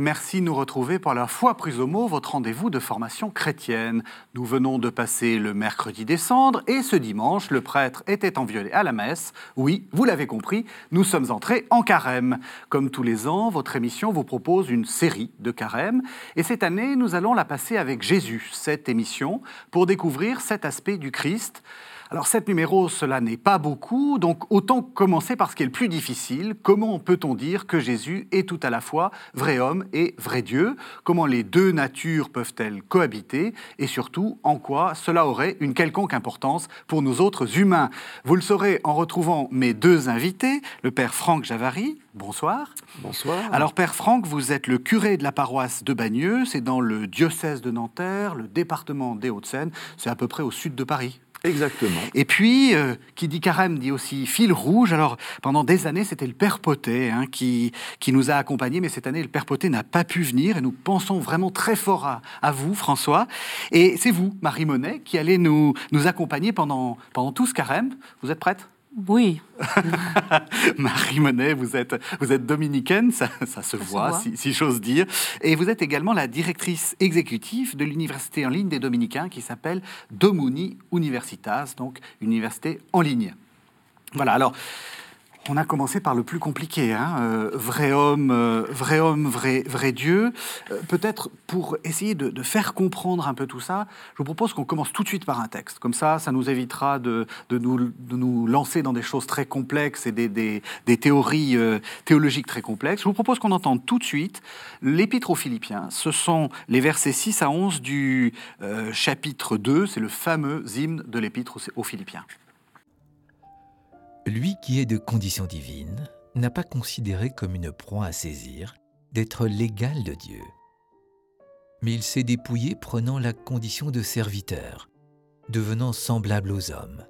Merci de nous retrouver pour la foi prise au mot, votre rendez-vous de formation chrétienne. Nous venons de passer le mercredi décembre et ce dimanche, le prêtre était enviolé à la messe. Oui, vous l'avez compris, nous sommes entrés en carême. Comme tous les ans, votre émission vous propose une série de carême et cette année, nous allons la passer avec Jésus, cette émission, pour découvrir cet aspect du Christ alors, sept numéros, cela n'est pas beaucoup, donc autant commencer par ce qui est le plus difficile. Comment peut-on dire que Jésus est tout à la fois vrai homme et vrai Dieu? Comment les deux natures peuvent-elles cohabiter? Et surtout, en quoi cela aurait une quelconque importance pour nous autres humains? Vous le saurez en retrouvant mes deux invités, le père Franck Javary. Bonsoir. Bonsoir. Alors, Père Franck, vous êtes le curé de la paroisse de Bagneux, c'est dans le diocèse de Nanterre, le département des Hauts-de-Seine, c'est à peu près au sud de Paris. Exactement. Et puis, euh, qui dit carême dit aussi fil rouge. Alors, pendant des années, c'était le Père Potet hein, qui, qui nous a accompagnés, mais cette année, le Père Potet n'a pas pu venir et nous pensons vraiment très fort à, à vous, François. Et c'est vous, Marie Monet, qui allez nous, nous accompagner pendant, pendant tout ce carême. Vous êtes prête? Oui. Marie Monet, vous êtes, vous êtes dominicaine, ça, se, voit, Si, j'ose dire. Et vous êtes également la directrice exécutive de l'université en ligne des dominicains qui s'appelle Domuni Universitas, donc université en ligne. Voilà, alors on a commencé par le plus compliqué, hein, euh, vrai homme, euh, vrai homme, vrai, vrai Dieu. Euh, peut-être pour essayer de, faire comprendre un peu tout ça, je vous propose qu'on commence tout de suite par un texte. Comme ça, ça nous évitera de, nous, de nous, lancer dans des choses très complexes et des, des, théories théologiques très complexes. Je vous propose qu'on entende tout de suite l'Épître aux Philippiens. Ce sont les versets 6 à 11 du chapitre 2, c'est le fameux hymne de l'Épître aux Philippiens. Lui qui est de condition divine n'a pas considéré comme une proie à saisir d'être l'égal de Dieu. Mais il s'est dépouillé prenant la condition de serviteur, devenant semblable aux hommes,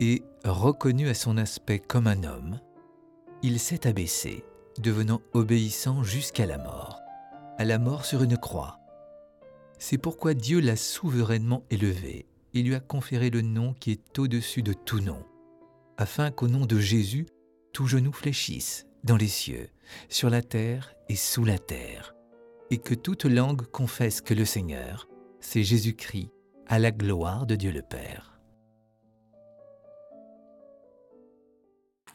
et, reconnu à son aspect comme un homme, il s'est abaissé, devenant obéissant jusqu'à la mort, à la mort sur une croix. C'est pourquoi Dieu l'a souverainement élevé et lui a conféré le nom qui est au-dessus de tout nom afin qu'au nom de Jésus, tout genou fléchisse dans les cieux, sur la terre et sous la terre, et que toute langue confesse que le Seigneur, c'est Jésus-Christ, à la gloire de Dieu le Père.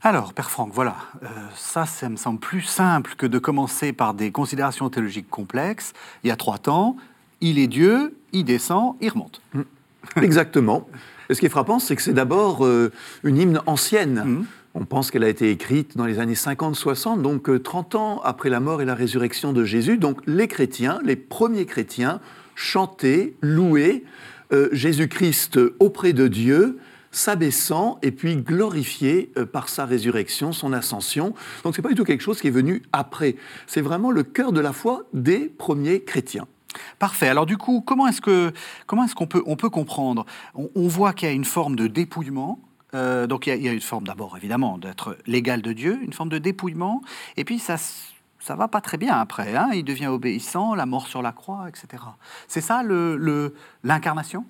Alors, Père Franck, voilà, euh, ça, ça me semble plus simple que de commencer par des considérations théologiques complexes. Il y a trois temps, il est Dieu, il descend, il remonte. Exactement ce qui est frappant, c'est que c'est d'abord euh, une hymne ancienne. Mmh. On pense qu'elle a été écrite dans les années 50-60, donc 30 euh, ans après la mort et la résurrection de Jésus. Donc les chrétiens, les premiers chrétiens, chantaient, louaient euh, Jésus-Christ auprès de Dieu, s'abaissant et puis glorifié par sa résurrection, son ascension. Donc c'est pas du tout quelque chose qui est venu après. C'est vraiment le cœur de la foi des premiers chrétiens. Parfait. Alors du coup, comment est-ce que est-ce qu'on peut on peut comprendre? On, voit qu'il y a une forme de dépouillement. Euh, donc il y, a, une forme d'abord évidemment d'être l'égal de Dieu, une forme de dépouillement, et puis ça ça va pas très bien après. Hein il devient obéissant, la mort sur la croix, etc. C'est ça le l'incarnation?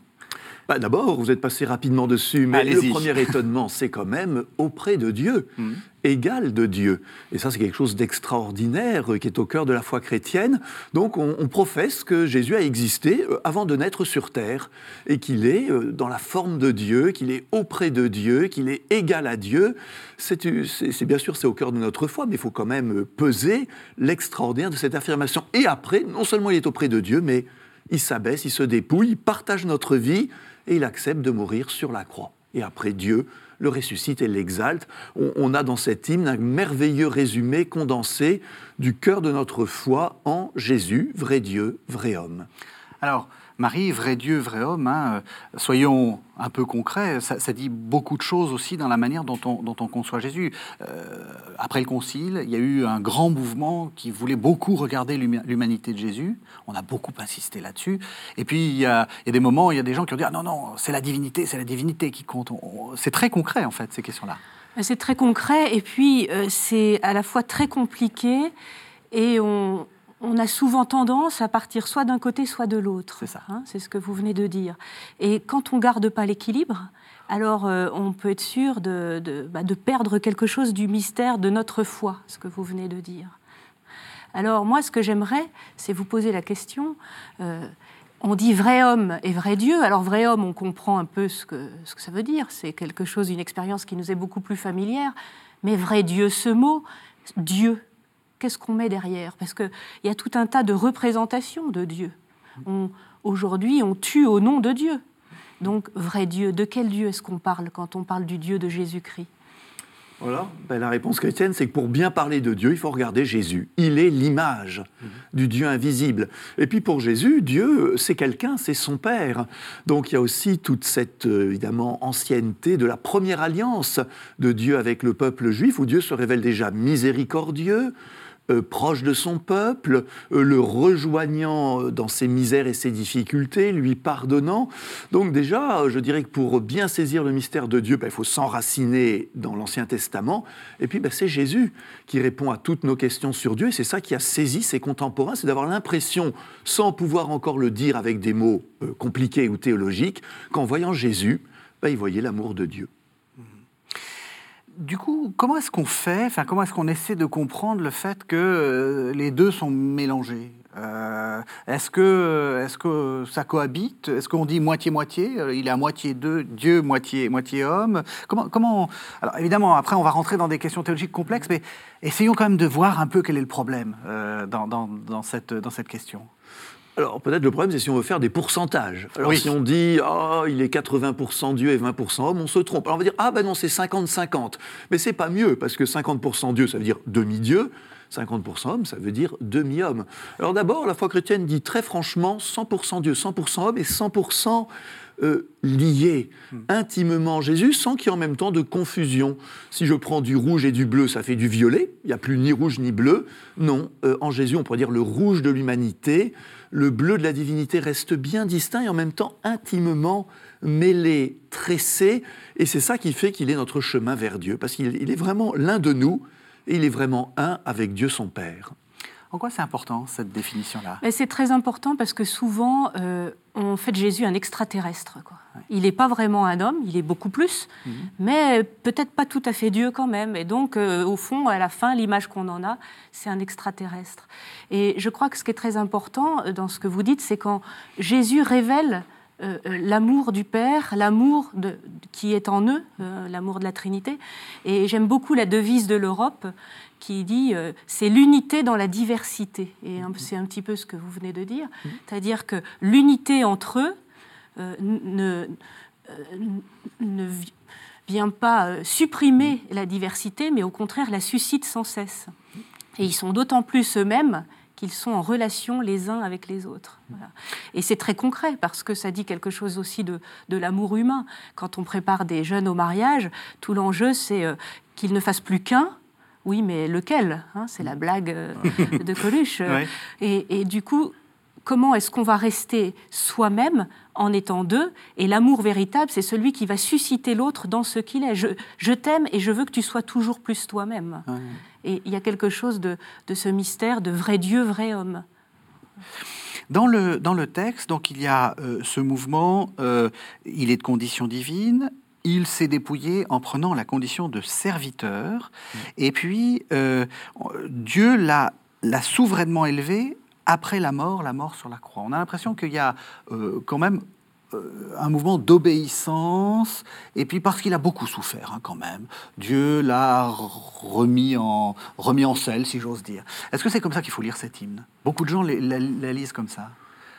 Bah, D'abord, vous êtes passé rapidement dessus, mais le premier étonnement, c'est quand même auprès de Dieu, hmm. égal de Dieu. Et ça, c'est quelque chose d'extraordinaire euh, qui est au cœur de la foi chrétienne. Donc, on, professe que Jésus a existé euh, avant de naître sur terre et qu'il est euh, dans la forme de Dieu, qu'il est auprès de Dieu, qu'il est égal à Dieu. C'est bien sûr, c'est au cœur de notre foi, mais il faut quand même peser l'extraordinaire de cette affirmation. Et après, non seulement il est auprès de Dieu, mais il s'abaisse, il se dépouille, il partage notre vie et il accepte de mourir sur la croix. Et après, Dieu le ressuscite et l'exalte. On, a dans cet hymne un merveilleux résumé condensé du cœur de notre foi en Jésus, vrai Dieu, vrai homme. Alors, Marie, vrai Dieu, vrai homme, hein, euh, soyons un peu concrets, ça, dit beaucoup de choses aussi dans la manière dont on, conçoit Jésus. Euh, après le Concile, il y a eu un grand mouvement qui voulait beaucoup regarder l'humanité de Jésus. On a beaucoup insisté là-dessus. Et puis, il y, a, des moments, il y a des gens qui ont dit, ah non, non, c'est la divinité, c'est la divinité qui compte. C'est très concret, en fait, ces questions-là. C'est très concret, et puis euh, c'est à la fois très compliqué, et on, on a souvent tendance à partir soit d'un côté, soit de l'autre. C'est ça. Hein, c'est ce que vous venez de dire. Et quand on garde pas l'équilibre, alors euh, on peut être sûr bah, de, perdre quelque chose du mystère de notre foi, ce que vous venez de dire. Alors moi, ce que j'aimerais, c'est vous poser la question. Euh, on dit vrai homme et vrai Dieu. Alors vrai homme, on comprend un peu ce que, ce que ça veut dire. C'est quelque chose, une expérience qui nous est beaucoup plus familière. Mais vrai Dieu, ce mot, Dieu, qu'est-ce qu'on met derrière? Parce qu'il y a tout un tas de représentations de Dieu. Aujourd'hui, on tue au nom de Dieu. Donc, vrai Dieu, de quel Dieu est-ce qu'on parle quand on parle du Dieu de Jésus-Christ? Voilà. Ben, la réponse chrétienne, c'est que pour bien parler de Dieu, il faut regarder Jésus. Il est l'image mhm. du Dieu invisible. Et puis pour Jésus, Dieu, c'est quelqu'un, c'est son Père. Donc il y a aussi toute cette, euh, évidemment, ancienneté de la première alliance de Dieu avec le peuple juif, où Dieu se révèle déjà miséricordieux, euh, proche de son peuple, euh, le rejoignant euh, dans ses misères et ses difficultés, lui pardonnant. Donc déjà, je dirais que pour bien saisir le mystère de Dieu, ben, il faut s'enraciner dans l'Ancien Testament. Et puis ben, c'est Jésus qui répond à toutes nos questions sur Dieu. Et c'est ça qui a saisi ses contemporains, c'est d'avoir l'impression, sans pouvoir encore le dire avec des mots compliqués ou théologiques, qu'en voyant Jésus, ben, ils voyaient l'amour de Dieu. Du coup, comment est-ce qu'on fait, enfin, comment est-ce qu'on essaie de comprendre le fait que euh, les deux sont mélangés? Euh, Est-ce que, est que ça cohabite? Est-ce qu'on dit moitié-moitié? Euh, Il est à moitié Dieu, moitié, moitié homme. Comment, Alors évidemment, après, on va rentrer dans des questions théologiques complexes, mais essayons quand même de voir un peu quel est le problème dans, cette, dans cette question. Alors peut-être le problème, c'est si on veut faire des pourcentages. Alors si on dit, ah, il est 80% Dieu et 20% homme, on se trompe. Alors on va dire, ah ben non, c'est 50-50. Mais c'est pas mieux, parce que 50% Dieu, ça veut dire demi-Dieu. 50% homme, ça veut dire demi-homme. Alors d'abord, la foi chrétienne dit très franchement 100% Dieu, 100% homme et 100% euh, liés hmm. intimement Jésus sans qu'il y ait en même temps de confusion. Si je prends du rouge et du bleu, ça fait du violet, il n'y a plus ni rouge ni bleu. Non, euh, en Jésus, on pourrait dire le rouge de l'humanité, le bleu de la divinité reste bien distinct et en même temps intimement mêlé, tressé, et c'est ça qui fait qu'il est notre chemin vers Dieu, parce qu'il est vraiment l'un de nous, et il est vraiment un avec Dieu son Père. En quoi c'est important, cette définition-là? C'est très important parce que souvent, euh, on fait de Jésus un extraterrestre. Il n'est pas vraiment un homme, il est beaucoup plus, mhm. mais peut-être pas tout à fait Dieu quand même. Et donc, euh, au fond, à la fin, l'image qu'on en a, c'est un extraterrestre. Et je crois que ce qui est très important euh, dans ce que vous dites, c'est quand Jésus révèle euh, l'amour du Père, l'amour qui est en eux, l'amour de la Trinité. Et j'aime beaucoup la devise de l'Europe qui dit c'est l'unité dans la diversité. Et c'est un petit peu ce que vous venez de dire, mhm. c'est-à-dire que l'unité entre eux, euh, ne, euh, ne vient pas euh, supprimer la diversité, mais au contraire la suscite sans cesse. Et ils sont d'autant plus eux-mêmes qu'ils sont en relation les uns avec les autres. Et c'est très concret parce que ça dit quelque chose aussi de, de l'amour humain. Quand on prépare des jeunes au mariage, tout l'enjeu c'est qu'ils ne fassent plus qu'un. Oui, mais lequel hein, C'est la blague de Coluche. Et, et, du coup, comment est-ce qu'on va rester soi-même en étant deux? Et l'amour véritable, c'est celui qui va susciter l'autre dans ce qu'il est. Je, t'aime et je veux que tu sois toujours plus toi-même. Et il y a quelque chose de, ce mystère de vrai Dieu, vrai homme. Dans le, dans le texte, donc, il y a euh, ce mouvement, euh, il est de condition divine, il s'est dépouillé en prenant la condition de serviteur, et puis euh, Dieu l'a souverainement élevé après la mort, la mort sur la croix. On a l'impression qu'il y a quand même un mouvement d'obéissance, et puis parce qu'il a beaucoup souffert hein, quand même. Dieu l'a remis en, remis en selle, si j'ose dire. Est-ce que c'est comme ça qu'il faut lire cet hymne? Beaucoup de gens la lisent comme ça.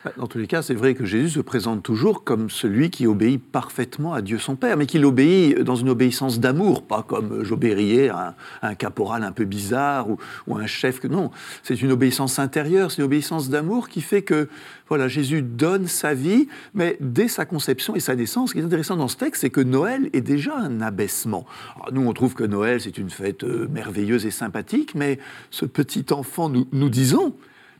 Bah, dans tous les cas, c'est vrai que Jésus se présente toujours comme celui qui obéit parfaitement à Dieu son Père, mais qu'il obéit dans une obéissance d'amour, pas comme j'obéirais à, un caporal un peu bizarre ou, à un chef. Non, c'est une obéissance intérieure, c'est une obéissance d'amour qui fait que voilà, Jésus donne sa vie, mais dès sa conception et sa naissance, ce qui est intéressant dans ce texte, c'est que Noël est déjà un abaissement. nous, on trouve que Noël, c'est une fête euh, merveilleuse et sympathique, mais ce petit enfant, nous, nous disons,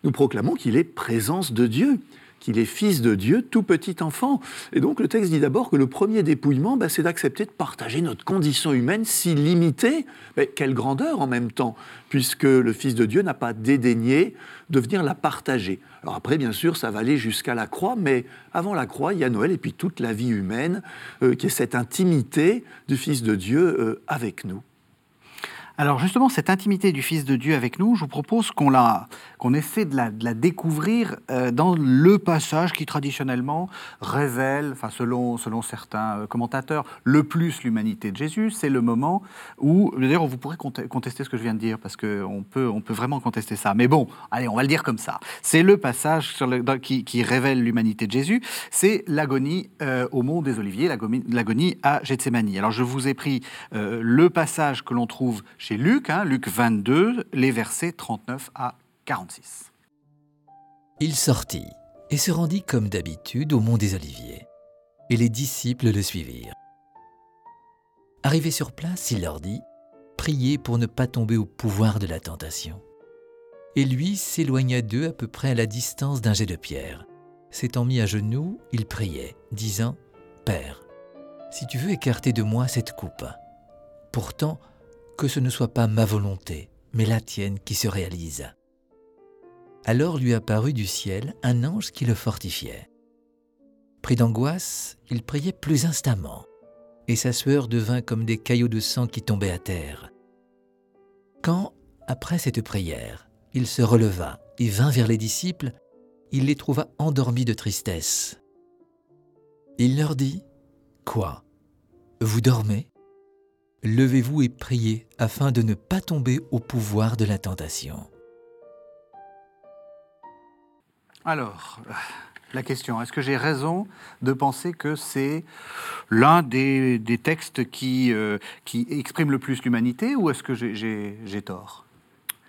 nous proclamons qu'il est présence de Dieu qu'il est fils de Dieu, tout petit enfant. Et donc le texte dit d'abord que le premier dépouillement, bah, c'est d'accepter de partager notre condition humaine si limitée, mais quelle grandeur en même temps, puisque le Fils de Dieu n'a pas dédaigné de venir la partager. Alors après, bien sûr, ça va aller jusqu'à la croix, mais avant la croix, il y a Noël et puis toute la vie humaine, euh, qui est cette intimité du Fils de Dieu euh, avec nous. Alors justement, cette intimité du Fils de Dieu avec nous, je vous propose qu'on qu'on essaie de la, découvrir euh, dans le passage qui traditionnellement révèle, enfin selon, selon certains euh, commentateurs, le plus l'humanité de Jésus. C'est le moment où, d'ailleurs, vous pourrez contester ce que je viens de dire parce qu'on peut, on peut vraiment contester ça. Mais bon, allez, on va le dire comme ça. C'est le passage sur le, qui, qui, révèle l'humanité de Jésus. C'est l'agonie euh, au mont des Oliviers, l'agonie à Gethsemane. Alors je vous ai pris le passage que l'on trouve chez Luc, hein, Luc 22, les versets 39 à 46. Il sortit et se rendit comme d'habitude au mont des Oliviers, et les disciples le suivirent. Arrivé sur place, il leur dit Priez pour ne pas tomber au pouvoir de la tentation. Et lui s'éloigna d'eux à peu près à la distance d'un jet de pierre. S'étant mis à genoux, il priait, disant Père, si tu veux écarter de moi cette coupe. Pourtant, que ce ne soit pas ma volonté, mais la tienne qui se réalise. Alors lui apparut du ciel un ange qui le fortifiait. Pris d'angoisse, il priait plus instamment, et sa sueur devint comme des caillots de sang qui tombaient à terre. Quand, après cette prière, il se releva et vint vers les disciples, il les trouva endormis de tristesse. Il leur dit, Quoi? Vous dormez? Levez-vous et priez afin de ne pas tomber au pouvoir de la tentation. Alors, la question, est-ce que j'ai raison de penser que c'est l'un des, textes qui, euh, qui exprime le plus l'humanité ou est-ce que j'ai tort?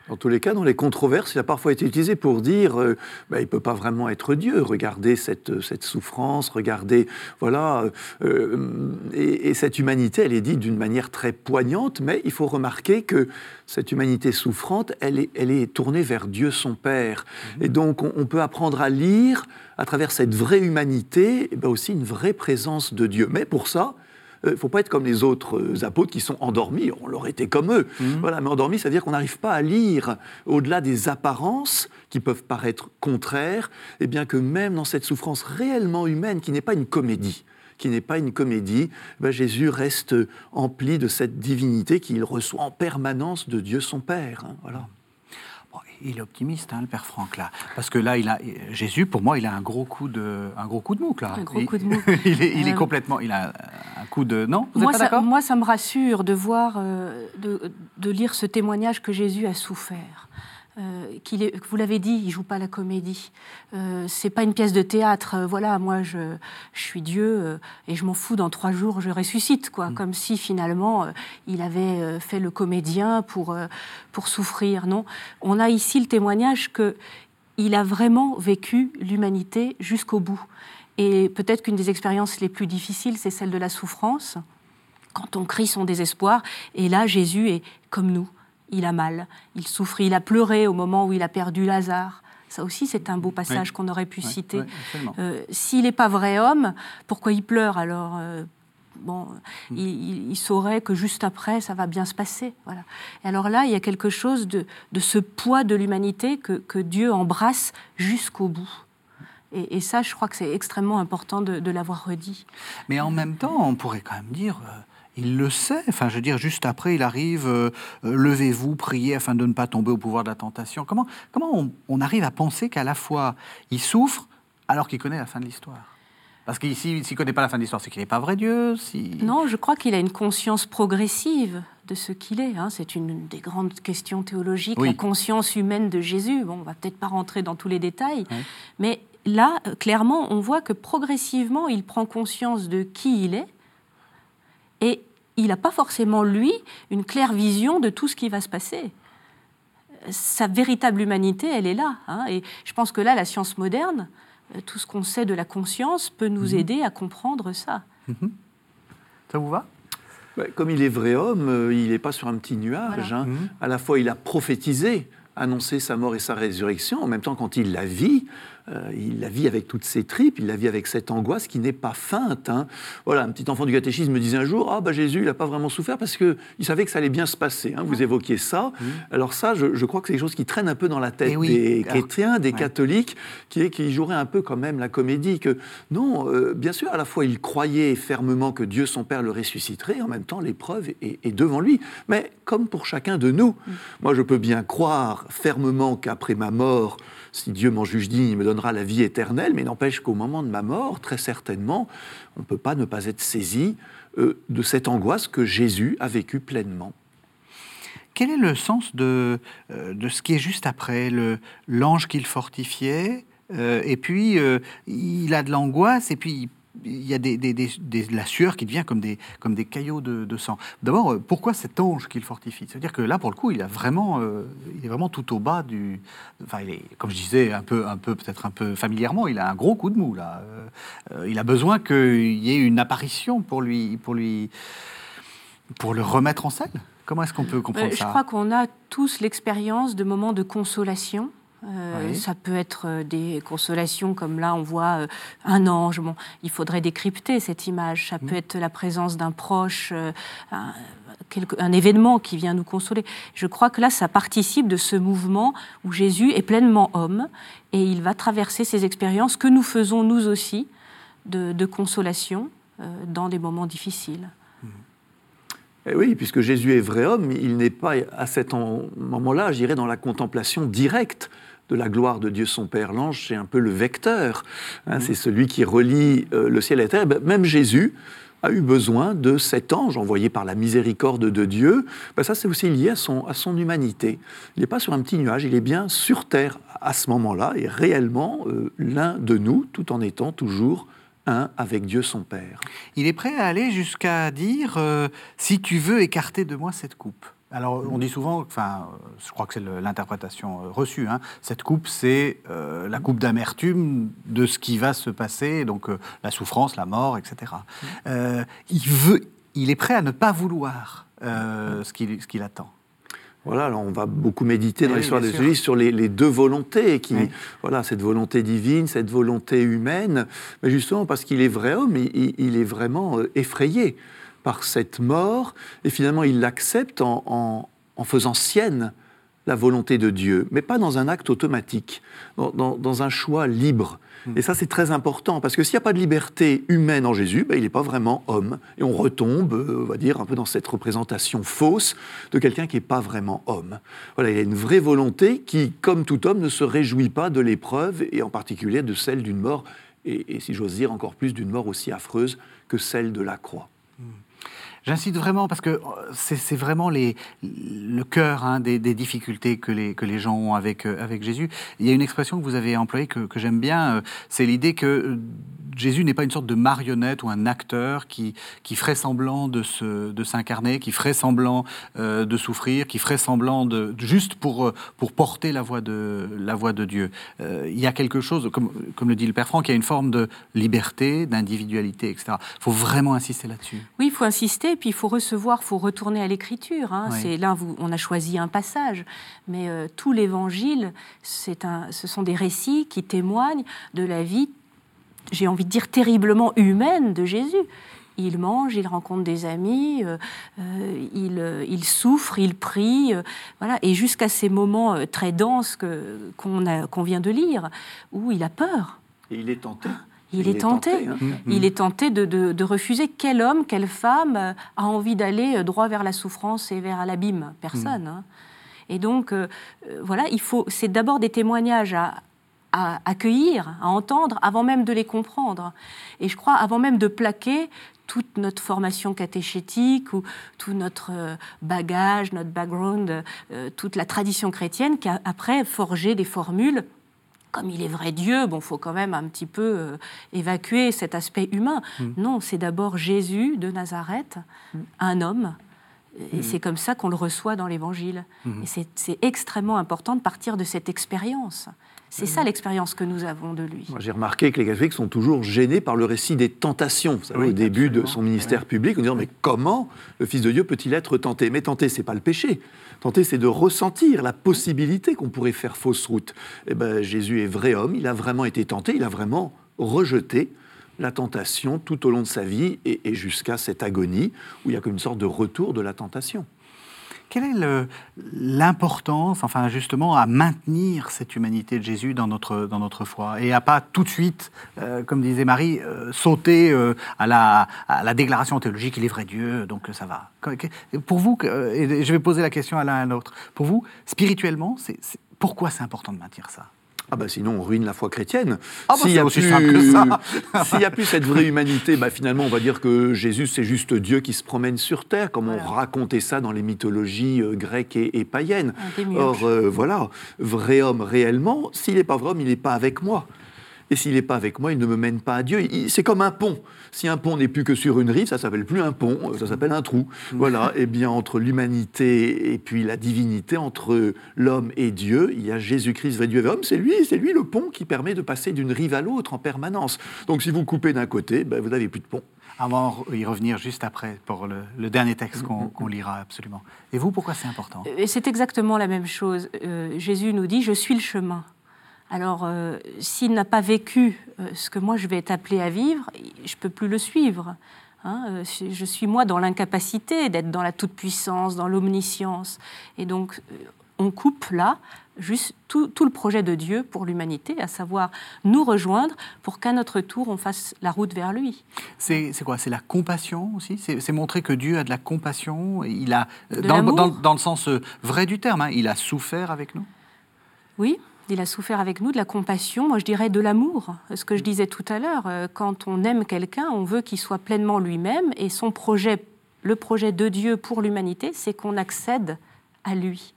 Dans tous les cas, dans les controverses, il a parfois été utilisé pour dire euh, bah, il ne peut pas vraiment être Dieu. Regardez cette, cette souffrance, regardez. Voilà. Euh, et, cette humanité, elle est dite d'une manière très poignante, mais il faut remarquer que cette humanité souffrante, elle est, elle est tournée vers Dieu son Père. Mhm. Et donc, on, peut apprendre à lire à travers cette vraie humanité, et ben aussi une vraie présence de Dieu. Mais pour ça, il euh, ne faut pas être comme les autres euh, apôtres qui sont endormis. On l'aurait été comme eux. Mhm. Voilà, mais endormis, ça veut dire qu'on n'arrive pas à lire au-delà des apparences qui peuvent paraître contraires, et bien que même dans cette souffrance réellement humaine, qui n'est pas une comédie, qui n'est pas une comédie, ben Jésus reste empli de cette divinité qu'il reçoit en permanence de Dieu son Père. Hein, voilà il est optimiste, hein, le père Franck, là. Parce que là, il a, Jésus, pour moi, il a un gros coup de, un gros coup de mouque, là. Un gros coup de mouque. il, est, il est, euh, complètement. Il a un coup de. Non Vous moi, êtes pas ça, moi, ça me rassure de voir, euh, de, de, lire ce témoignage que Jésus a souffert. Euh, est, vous l'avez dit, il joue pas la comédie. Euh, c'est pas une pièce de théâtre. Euh, voilà, moi je, je suis Dieu euh, et je m'en fous. Dans trois jours, je ressuscite, quoi. Mm. Comme si finalement il avait fait le comédien pour pour souffrir. Non, on a ici le témoignage que il a vraiment vécu l'humanité jusqu'au bout. Et peut-être qu'une des expériences les plus difficiles, c'est celle de la souffrance, quand on crie son désespoir. Et là, Jésus est comme nous il a mal, il souffre, il a pleuré au moment où il a perdu Lazare. Ça aussi, c'est un beau passage qu'on aurait pu citer. Euh, s'il n'est pas vrai homme, pourquoi il pleure alors euh, Bon, mm. il, saurait que juste après, ça va bien se passer. Voilà. Et alors là, il y a quelque chose de, ce poids de l'humanité que, Dieu embrasse jusqu'au bout. Et, ça, je crois que c'est extrêmement important de, l'avoir redit. Mais en même temps, on pourrait quand même dire, euh, il le sait. Enfin, je veux dire, juste après, il arrive, euh, euh, levez-vous, priez afin de ne pas tomber au pouvoir de la tentation. Comment, comment on, arrive à penser qu'à la fois il souffre alors qu'il connaît la fin de l'histoire? Parce qu'ici, s'il ne connaît pas la fin de l'histoire, c'est qu'il n'est pas vrai Dieu si... Non, je crois qu'il a une conscience progressive de ce qu'il est. Hein. C'est une des grandes questions théologiques, la conscience humaine de Jésus. Bon, on va peut-être pas rentrer dans tous les détails, mais là, euh, clairement, on voit que progressivement, il prend conscience de qui il est, et il n'a pas forcément, lui, une claire vision de tout ce qui va se passer. Sa véritable humanité, elle est là. Hein. et je pense que là, la science moderne, euh, tout ce qu'on sait de la conscience, peut nous mhm. aider à comprendre ça. Mhm. Ça vous va? Comme il est vrai homme, euh, il n'est pas sur un petit nuage. Hein. Mhm. À la fois, il a prophétisé, annoncé sa mort et sa résurrection. En même temps, quand il la vit, euh, il la vit avec toutes ses tripes, il la vit avec cette angoisse qui n'est pas feinte. Hein. Voilà, un petit enfant du catéchisme me disait un jour, ah bah Jésus, il n'a pas vraiment souffert parce qu'il savait que ça allait bien se passer. Hein. Vous évoquiez ça. Alors ça, je, crois que c'est quelque chose qui traîne un peu dans la tête eh des chrétiens, des catholiques, qui, est, qui jouerait un peu quand même la comédie. Que non, euh, bien sûr, à la fois il croyait fermement que Dieu son Père le ressusciterait, en même temps l'épreuve est, est, devant lui. Mais comme pour chacun de nous, mm. moi je peux bien croire fermement qu'après ma mort, si Dieu m'en juge digne, il me donnera la vie éternelle, mais n'empêche qu'au moment de ma mort, très certainement, on ne peut pas ne pas être saisi euh, de cette angoisse que Jésus a vécue pleinement. Quel est le sens de, euh, de ce qui est juste après? L'ange qu'il fortifiait euh, et puis, il a de l'angoisse, et puis il y a des, de la sueur qui devient comme des, comme des caillots de, sang. D'abord, euh, pourquoi cet ange qu'il fortifie? C'est-à-dire que là, pour le coup, il, a vraiment, euh, il est vraiment tout au bas du. Enfin, il est, comme je disais, un peu, un peu peut-être un peu familièrement, il a un gros coup de mou là. Euh, il a besoin qu'il y ait une apparition pour lui, pour lui, pour le remettre en scène? Comment est-ce qu'on peut comprendre ça Je crois qu'on a tous l'expérience de moments de consolation euh, ça peut être euh, des consolations comme là on voit euh, un ange. Bon, il faudrait décrypter cette image. Ça peut mm. être la présence d'un proche, un, un, événement qui vient nous consoler. Je crois que là ça participe de ce mouvement où Jésus est pleinement homme et il va traverser ces expériences que nous faisons nous aussi de, consolation dans des moments difficiles. Mm. Eh oui, puisque Jésus est vrai homme, il n'est pas à cet moment-là, je dirais, dans la contemplation directe de la gloire de Dieu son Père. L'ange, c'est un peu le vecteur, hein, c'est celui qui relie euh, le ciel et la terre. Ben, même Jésus a eu besoin de cet ange envoyé par la miséricorde de Dieu. Ben, ça, c'est aussi lié à son, à son humanité. Il n'est pas sur un petit nuage, il est bien sur terre à ce moment-là, et réellement euh, l'un de nous, tout en étant toujours un avec Dieu son Père. Il est prêt à aller jusqu'à dire euh, Si tu veux écarter de moi cette coupe. Alors, on dit souvent, enfin, je crois que c'est l'interprétation euh, reçue, hein, cette coupe, c'est euh, la coupe d'amertume de ce qui va se passer, donc euh, la souffrance, la mort, etc. il, veut, il est prêt à ne pas vouloir ce qu'il attend. Voilà, alors on va beaucoup méditer dans l'histoire de Jésus sur les, deux volontés, qui, voilà, cette volonté divine, cette volonté humaine, mais justement parce qu'il est vrai homme, il est vraiment effrayé par cette mort, et finalement il l'accepte en, faisant sienne la volonté de Dieu, mais pas dans un acte automatique, dans, un choix libre. Et ça, c'est très important, parce que s'il n'y a pas de liberté humaine en Jésus, ben, il n'est pas vraiment homme. Et on retombe, euh, on va dire, un peu dans cette représentation fausse de quelqu'un qui n'est pas vraiment homme. Voilà, il y a une vraie volonté qui, comme tout homme, ne se réjouit pas de l'épreuve, et en particulier de celle d'une mort, et, et si j'ose dire encore plus, d'une mort aussi affreuse que celle de la croix. J'incite vraiment parce que euh, c'est vraiment le cœur hein, des, difficultés que les, que les gens ont avec, euh, avec Jésus. Il y a une expression que vous avez employée que, j'aime bien, euh, c'est l'idée que Jésus n'est pas une sorte de marionnette ou un acteur qui, qui ferait semblant de, de s'incarner, qui ferait semblant de souffrir, qui ferait semblant de juste pour, pour porter la voix de, la voix de Dieu. il y a quelque chose, comme, comme le dit le Père Franck, il y a une forme de liberté, d'individualité, etc. Il faut vraiment insister là-dessus. Oui, il faut insister et puis il faut recevoir, il faut retourner à l'écriture. Hein. C'est là, vous, on a choisi un passage, mais euh, tout l'Évangile, c'est un, ce sont des récits qui témoignent de la vie, j'ai envie de dire terriblement humaine de Jésus. Il mange, il rencontre des amis, euh, euh, il, il, souffre, il prie, voilà, et jusqu'à ces moments très denses que, qu'on, qu'on vient de lire, où il a peur. Et il est tenté. Il, est, tenté. Hein. Il est tenté de, refuser. Quel homme, quelle femme euh, a envie d'aller euh, droit vers la souffrance et vers l'abîme Personne. Mm. Hein. Et donc, euh, voilà, il faut. C'est d'abord des témoignages à, accueillir, à entendre, avant même de les comprendre. Et je crois, avant même de plaquer toute notre formation catéchétique ou tout notre bagage, notre background, toute la tradition chrétienne qui a après forgé des formules comme il est vrai Dieu, bon, faut quand même un petit peu euh, évacuer cet aspect humain. Mm. Non, c'est d'abord Jésus de Nazareth, mm. un homme. Et mm. c'est comme ça qu'on le reçoit dans l'Évangile. Et c'est extrêmement important de partir de cette expérience. C'est ça l'expérience que nous avons de lui. J'ai remarqué que les catholiques sont toujours gênés par le récit des tentations. au début de son ministère public, en disant mais comment le Fils de Dieu peut-il être tenté? Mais tenter, c'est pas le péché. Tenter, c'est de ressentir la possibilité qu'on pourrait faire fausse route. Eh ben, Jésus est vrai homme, il a vraiment été tenté, il a vraiment rejeté la tentation tout au long de sa vie et, jusqu'à cette agonie où il y a comme une sorte de retour de la tentation. Quelle est l'importance, enfin justement, à maintenir cette humanité de Jésus dans notre, dans notre foi et à pas tout de suite, euh, comme disait Marie, euh, sauter euh, à, la, à, la, déclaration théologique, il est vrai Dieu, donc ça va. Pour vous, et je vais poser la question à l'un à l'autre, pour vous, spirituellement, c'est pourquoi c'est important de maintenir ça? Ah bah sinon on ruine la foi chrétienne. Ah bah S'il n'y a, a, plus cette vraie humanité, bah finalement on va dire que Jésus c'est juste Dieu qui se promène sur terre, comme on racontait ça dans les mythologies euh, grecques et, païennes. Or euh, voilà, vrai homme réellement, s'il n'est pas vrai homme, il n'est pas avec moi. Et s'il n'est pas avec moi, il ne me mène pas à Dieu. C'est comme un pont. Si un pont n'est plus que sur une rive, ça s'appelle plus un pont, euh, ça s'appelle un trou. Mm. Voilà. Et eh bien entre l'humanité et puis la divinité, entre l'homme et Dieu, il y a Jésus-Christ, vrai Dieu et homme. C'est lui, c'est lui le pont qui permet de passer d'une rive à l'autre en permanence. Donc si vous coupez d'un côté, ben, vous n'avez plus de pont. Avant y revenir juste après pour le, dernier texte qu'on lira absolument. Et vous, pourquoi c'est important? C'est exactement la même chose. Euh, Jésus nous dit, je suis le chemin. Alors, euh, s'il n'a pas vécu euh, ce que moi je vais être appelé à vivre, je ne peux plus le suivre. Hein. Euh, je suis moi dans l'incapacité d'être dans la toute-puissance, dans l'omniscience. Et donc, on coupe là juste tout, le projet de Dieu pour l'humanité, à savoir nous rejoindre pour qu'à notre tour on fasse la route vers lui. C'est quoi? C'est la compassion aussi? C'est montrer que Dieu a de la compassion Il a, dans, le sens vrai du terme, hein, il a souffert avec nous? Oui, il a souffert avec nous de la compassion, moi je dirais de l'amour. Ce que je disais tout à l'heure, euh, quand on aime quelqu'un, on veut qu'il soit pleinement lui-même et son projet, le projet de Dieu pour l'humanité, c'est qu'on accède à lui.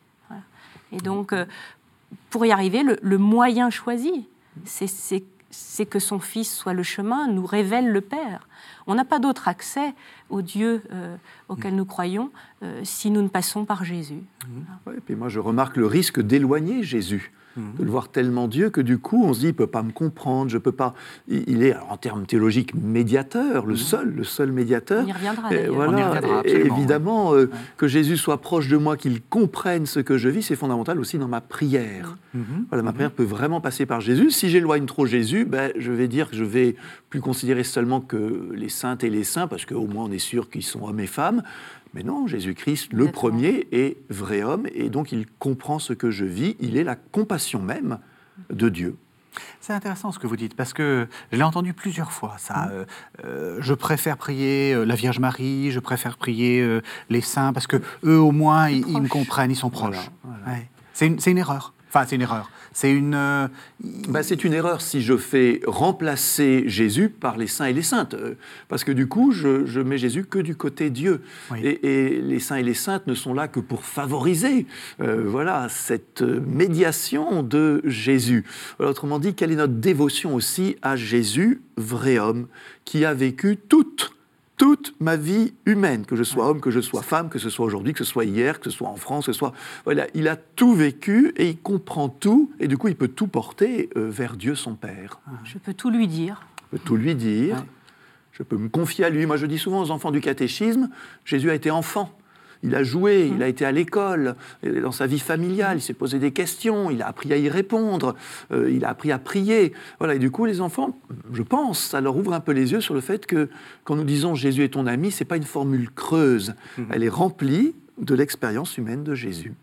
Et donc, euh, pour y arriver, le, moyen choisi, c'est que son Fils soit le chemin, nous révèle le Père. On n'a pas d'autre accès au Dieu euh, auquel nous croyons si nous ne passons par Jésus. et puis moi je remarque le risque d'éloigner Jésus de le voir tellement Dieu que du coup on se dit il peut pas me comprendre, je peux pas. Il est en termes théologiques médiateur, le seul, le seul médiateur. On y reviendra. Et, voilà, évidemment euh, que Jésus soit proche de moi, qu'il comprenne ce que je vis, c'est fondamental aussi dans ma prière. Mhm. Voilà, ma prière peut vraiment passer par Jésus. Si j'éloigne trop Jésus, ben, je vais dire que je vais plus considérer seulement que les saintes et les saints, parce qu'au moins on est sûr qu'ils sont hommes et femmes. Mais non, Jésus-Christ, le premier, est vrai homme, et donc il comprend ce que je vis, il est la compassion même de Dieu. C'est intéressant ce que vous dites, parce que je l'ai entendu plusieurs fois, ça. Mm. Euh, euh, je préfère prier euh, la Vierge Marie, je préfère prier les saints, parce que eux, au moins, ils, me comprennent, ils sont proches. C'est une, erreur. Enfin, c'est une erreur. C'est une. Euh, bah, c'est une erreur si je fais remplacer Jésus par les saints et les saintes, euh, parce que du coup, je, mets Jésus que du côté Dieu, et, les saints et les saintes ne sont là que pour favoriser, euh, voilà, cette médiation de Jésus. autrement dit, quelle est notre dévotion aussi à Jésus, vrai homme, qui a vécu toute toute ma vie humaine, que je sois homme, que je sois femme, que ce soit aujourd'hui, que ce soit hier, que ce soit en France, que ce soit... Voilà, il a tout vécu et il comprend tout, et du coup, il peut tout porter euh, vers Dieu son Père. Je peux tout lui dire. Je peux tout lui dire. Je peux me confier à lui. Moi, je dis souvent aux enfants du catéchisme, Jésus a été enfant. Il a joué, il a été à l'école, dans sa vie familiale, il s'est posé des questions, il a appris à y répondre, euh, il a appris à prier. Voilà, et du coup, les enfants, je pense, ça leur ouvre un peu les yeux sur le fait que quand nous disons Jésus est ton ami, c'est pas une formule creuse, mhm. elle est remplie de l'expérience humaine de Jésus.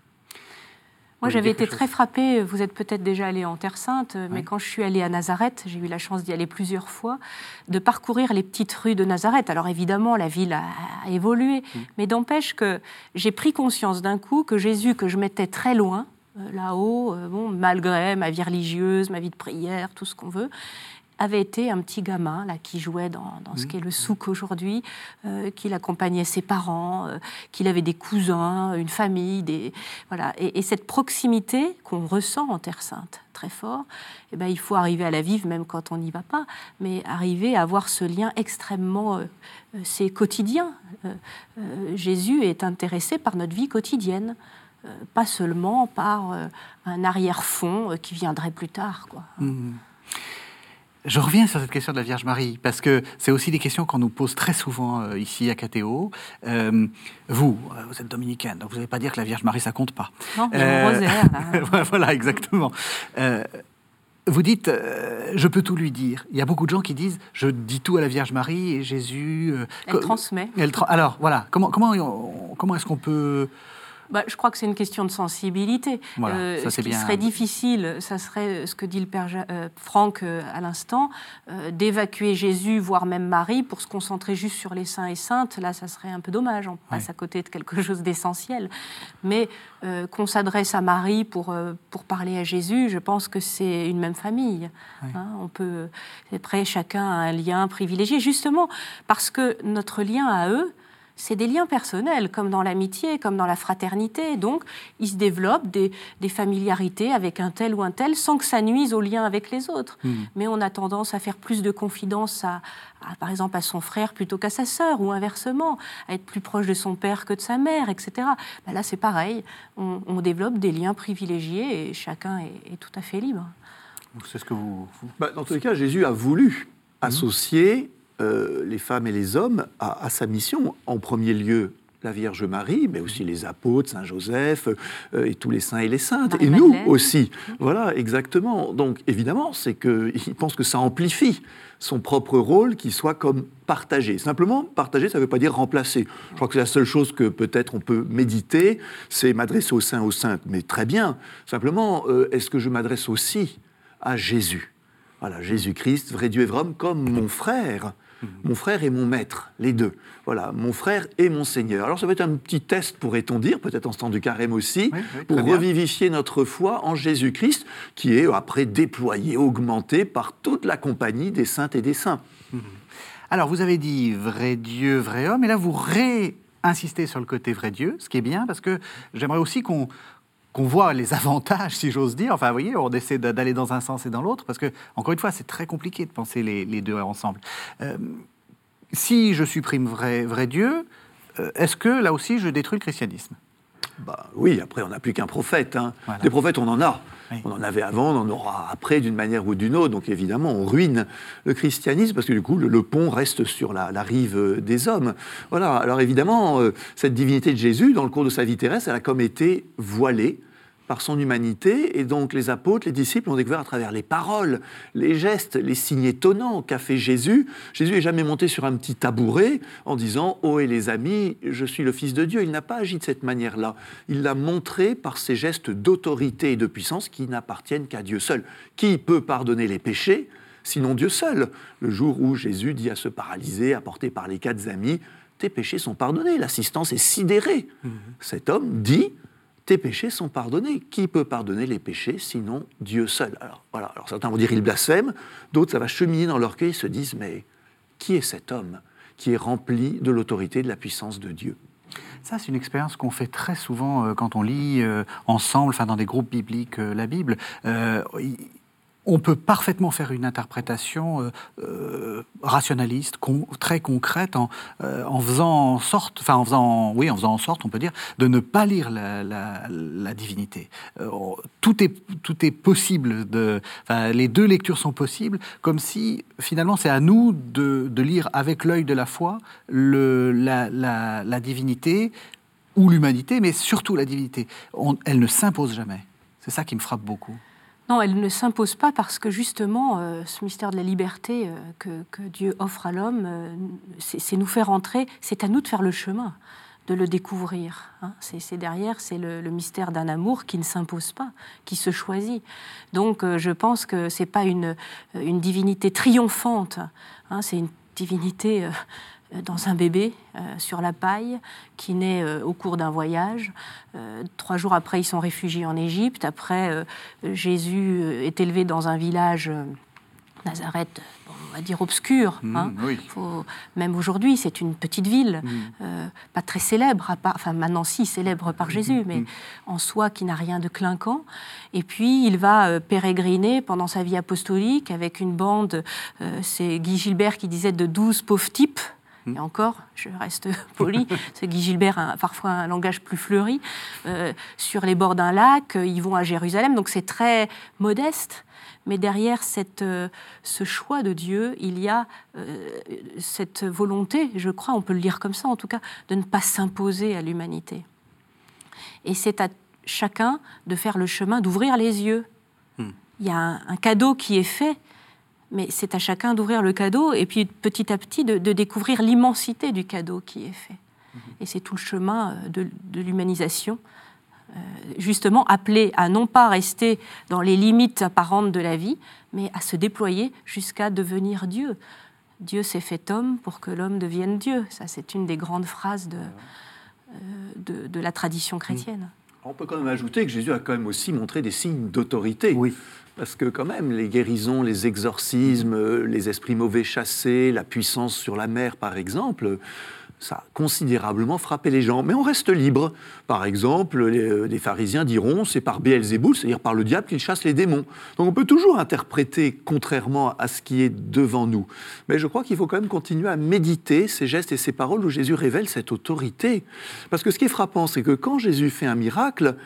Moi, j'avais été très frappée, vous êtes peut-être déjà allé en Terre Sainte, mais quand je suis allée à Nazareth, j'ai eu la chance d'y aller plusieurs fois, de parcourir les petites rues de Nazareth. Alors évidemment, la ville a, évolué, mm. mais d'empêche que j'ai pris conscience d'un coup que Jésus, que je mettais très loin, euh, là-haut, euh, bon, malgré ma vie religieuse, ma vie de prière, tout ce qu'on veut, avait été un petit gamin là, qui jouait dans, ce mmh. qu'est le souk aujourd'hui, euh, qu'il accompagnait ses parents, euh, qu'il avait des cousins, une famille, des, voilà. Et, cette proximité qu'on ressent en Terre Sainte très fort, eh ben, il faut arriver à la vivre même quand on n'y va pas, mais arriver à avoir ce lien extrêmement... Euh, c'est quotidien. Jésus est intéressé par notre vie quotidienne. pas seulement par un arrière-fond qui viendrait plus tard. Quoi. Mmh. Je reviens sur cette question de la Vierge Marie, parce que c'est aussi des questions qu'on nous pose très souvent euh, ici à KTO. Euh, vous, euh, vous êtes dominicaine, donc vous n'allez pas dire que la Vierge Marie, ça compte pas. Non, y a rosaire. voilà, exactement. vous dites, je peux tout lui dire. Il y a beaucoup de gens qui disent, je dis tout à la Vierge Marie et Jésus. elle transmet. Elle alors, voilà, comment, comment, comment est-ce qu'on peut bah, je crois que c'est une question de sensibilité. Euh, ce qui serait difficile, ça serait ce que dit le père euh, Franck euh, à l'instant, d'évacuer Jésus, voire même Marie, pour se concentrer juste sur les saints et saintes. Là, ça serait un peu dommage. On passe à côté de quelque chose d'essentiel. Mais qu'on s'adresse à Marie pour, pour parler à Jésus, je pense que c'est une même famille. Hein. on peut, après, chacun a un lien privilégié, justement parce que notre lien à eux, c'est des liens personnels, comme dans l'amitié, comme dans la fraternité. Donc, il se développe des, familiarités avec un tel ou un tel sans que ça nuise au lien avec les autres. Hmm. Mais on a tendance à faire plus de confidence, à, par exemple, à son frère plutôt qu'à sa sœur, ou inversement, à être plus proche de son père que de sa mère, etc. Ben là, c'est pareil. On, développe des liens privilégiés et chacun est, tout à fait libre. C'est ce que vous. Bah, dans tous les cas, Jésus a voulu hmm. associer euh, les femmes et les hommes à, sa mission. En premier lieu, la Vierge Marie, mais aussi les apôtres, Saint Joseph, euh, et tous les saints et les saintes, et nous aussi. Voilà, exactement. Donc évidemment, c'est qu'il pense que ça amplifie son propre rôle, qui soit comme partagé. Simplement, partager, ça ne veut pas dire remplacer. Je crois que c'est la seule chose que peut-être on peut méditer, c'est m'adresser aux saints, aux saintes. Mais très bien. Simplement, euh, est-ce que je m'adresse aussi à Jésus? Voilà, Jésus-Christ, vrai Dieu et vrai homme, comme mon frère mon frère et mon maître, les deux. Voilà, mon frère et mon Seigneur. Alors ça va être un petit test, pourrait-on dire, peut-être en ce temps du carême aussi, pour revivifier notre foi en Jésus-Christ, qui est après déployé, augmenté par toute la compagnie des saintes et des saints. Mhm. Alors vous avez dit vrai Dieu, vrai homme, et là vous réinsistez sur le côté vrai Dieu, ce qui est bien, parce que j'aimerais aussi qu'on qu'on voit les avantages, si j'ose dire. Enfin, vous voyez, on essaie d'aller dans un sens et dans l'autre, parce que, encore une fois, c'est très compliqué de penser les, deux ensemble. Euh, si je supprime vrai, vrai Dieu, euh, est-ce que là aussi je détruis le christianisme? Bah, Oui, après, on n'a plus qu'un prophète. Hein. Des prophètes, on en a. On en avait avant, on en aura après d'une manière ou d'une autre. Donc évidemment, on ruine le christianisme parce que du coup, le, pont reste sur la, rive des hommes. Voilà. Alors évidemment, euh, cette divinité de Jésus, dans le cours de sa vie terrestre, elle a comme été voilée par son humanité, et donc les apôtres, les disciples ont découvert à travers les paroles, les gestes, les signes étonnants qu'a fait Jésus. Jésus n'est jamais monté sur un petit tabouret en disant Oh et les amis, je suis le Fils de Dieu. Il n'a pas agi de cette manière-là. Il l'a montré par ses gestes d'autorité et de puissance qui n'appartiennent qu'à Dieu seul. Qui peut pardonner les péchés sinon Dieu seul? Le jour où Jésus dit à ce paralysé, apporté par les quatre amis, tes péchés sont pardonnés. L'assistance est sidérée. Mmh. Cet homme dit tes péchés sont pardonnés. Qui peut pardonner les péchés sinon Dieu seul? Alors, voilà. alors certains vont dire il blasphème, d'autres ça va cheminer dans leur cœur, ils se disent mais qui est cet homme qui est rempli de l'autorité de la puissance de Dieu? Ça, c'est une expérience qu'on fait très souvent euh, quand on lit euh, ensemble, enfin dans des groupes bibliques, euh, la Bible on peut parfaitement faire une interprétation euh, euh, rationaliste, très concrète, euh, en, faisant en sorte, enfin en faisant, oui, en faisant en sorte, on peut dire, de ne pas lire la, divinité. tout est possible. Les deux lectures sont possibles, comme si finalement c'est à nous de, lire avec l'œil de la foi la, divinité ou l'humanité, mais surtout la divinité. elle ne s'impose jamais. C'est ça qui me frappe beaucoup. Non, elle ne s'impose pas parce que justement, euh, ce mystère de la liberté euh, que, Dieu offre à l'homme, euh, c'est nous faire entrer, c'est à nous de faire le chemin, de le découvrir. Hein. C'est derrière, c'est le, mystère d'un amour qui ne s'impose pas, qui se choisit. Donc je pense que c'est pas une, divinité triomphante, hein. c'est une divinité dans un bébé euh, sur la paille qui naît euh, au cours d'un voyage. trois jours après, ils sont réfugiés en Égypte. Après, Jésus est élevé dans un village, Nazareth, on va dire obscur. Mmh, hein. Faut, même aujourd'hui, c'est une petite ville, mmh. pas très célèbre, à part, enfin maintenant si célèbre par Jésus, mais mmh. en soi qui n'a rien de clinquant. Et puis il va pérégriner pendant sa vie apostolique avec une bande, c'est Guy Gilbert qui disait de douze pauvres types Et encore, je reste poli, ce Guy Gilbert a parfois un langage plus fleuri. Euh, sur les bords d'un lac, ils vont à Jérusalem, donc c'est très modeste. Mais derrière cette, ce choix de Dieu, il y a cette volonté, je crois, on peut le lire comme ça en tout cas, de ne pas s'imposer à l'humanité. Et c'est à chacun de faire le chemin, d'ouvrir les yeux. Hmm. Il y a un, cadeau qui est fait, mais c'est à chacun d'ouvrir le cadeau et puis petit à petit de, découvrir l'immensité du cadeau qui est fait. Hmm. Et c'est tout le chemin euh, de, l'humanisation, euh, justement appelé à non pas rester dans les limites apparentes de la vie, mais à se déployer jusqu'à devenir Dieu. Dieu s'est fait homme pour que l'homme devienne Dieu. Ça, c'est une des grandes phrases de, euh, de, la tradition chrétienne. On peut quand même ajouter que Jésus a quand même aussi montré des signes d'autorité. Oui. Parce que quand même, les guérisons, les exorcismes, les esprits mauvais chassés, la puissance sur la mer, par exemple, ça a considérablement frappé les gens. Mais on reste libre. Par exemple, les, euh, pharisiens diront c'est par Beelzeboul, c'est-à-dire par le diable, qu'il chasse les démons. Donc on peut toujours interpréter contrairement à ce qui est devant nous. Mais je crois qu'il faut quand même continuer à méditer ces gestes et ces paroles où Jésus révèle cette autorité. Parce que ce qui est frappant, c'est que quand Jésus fait un miracle,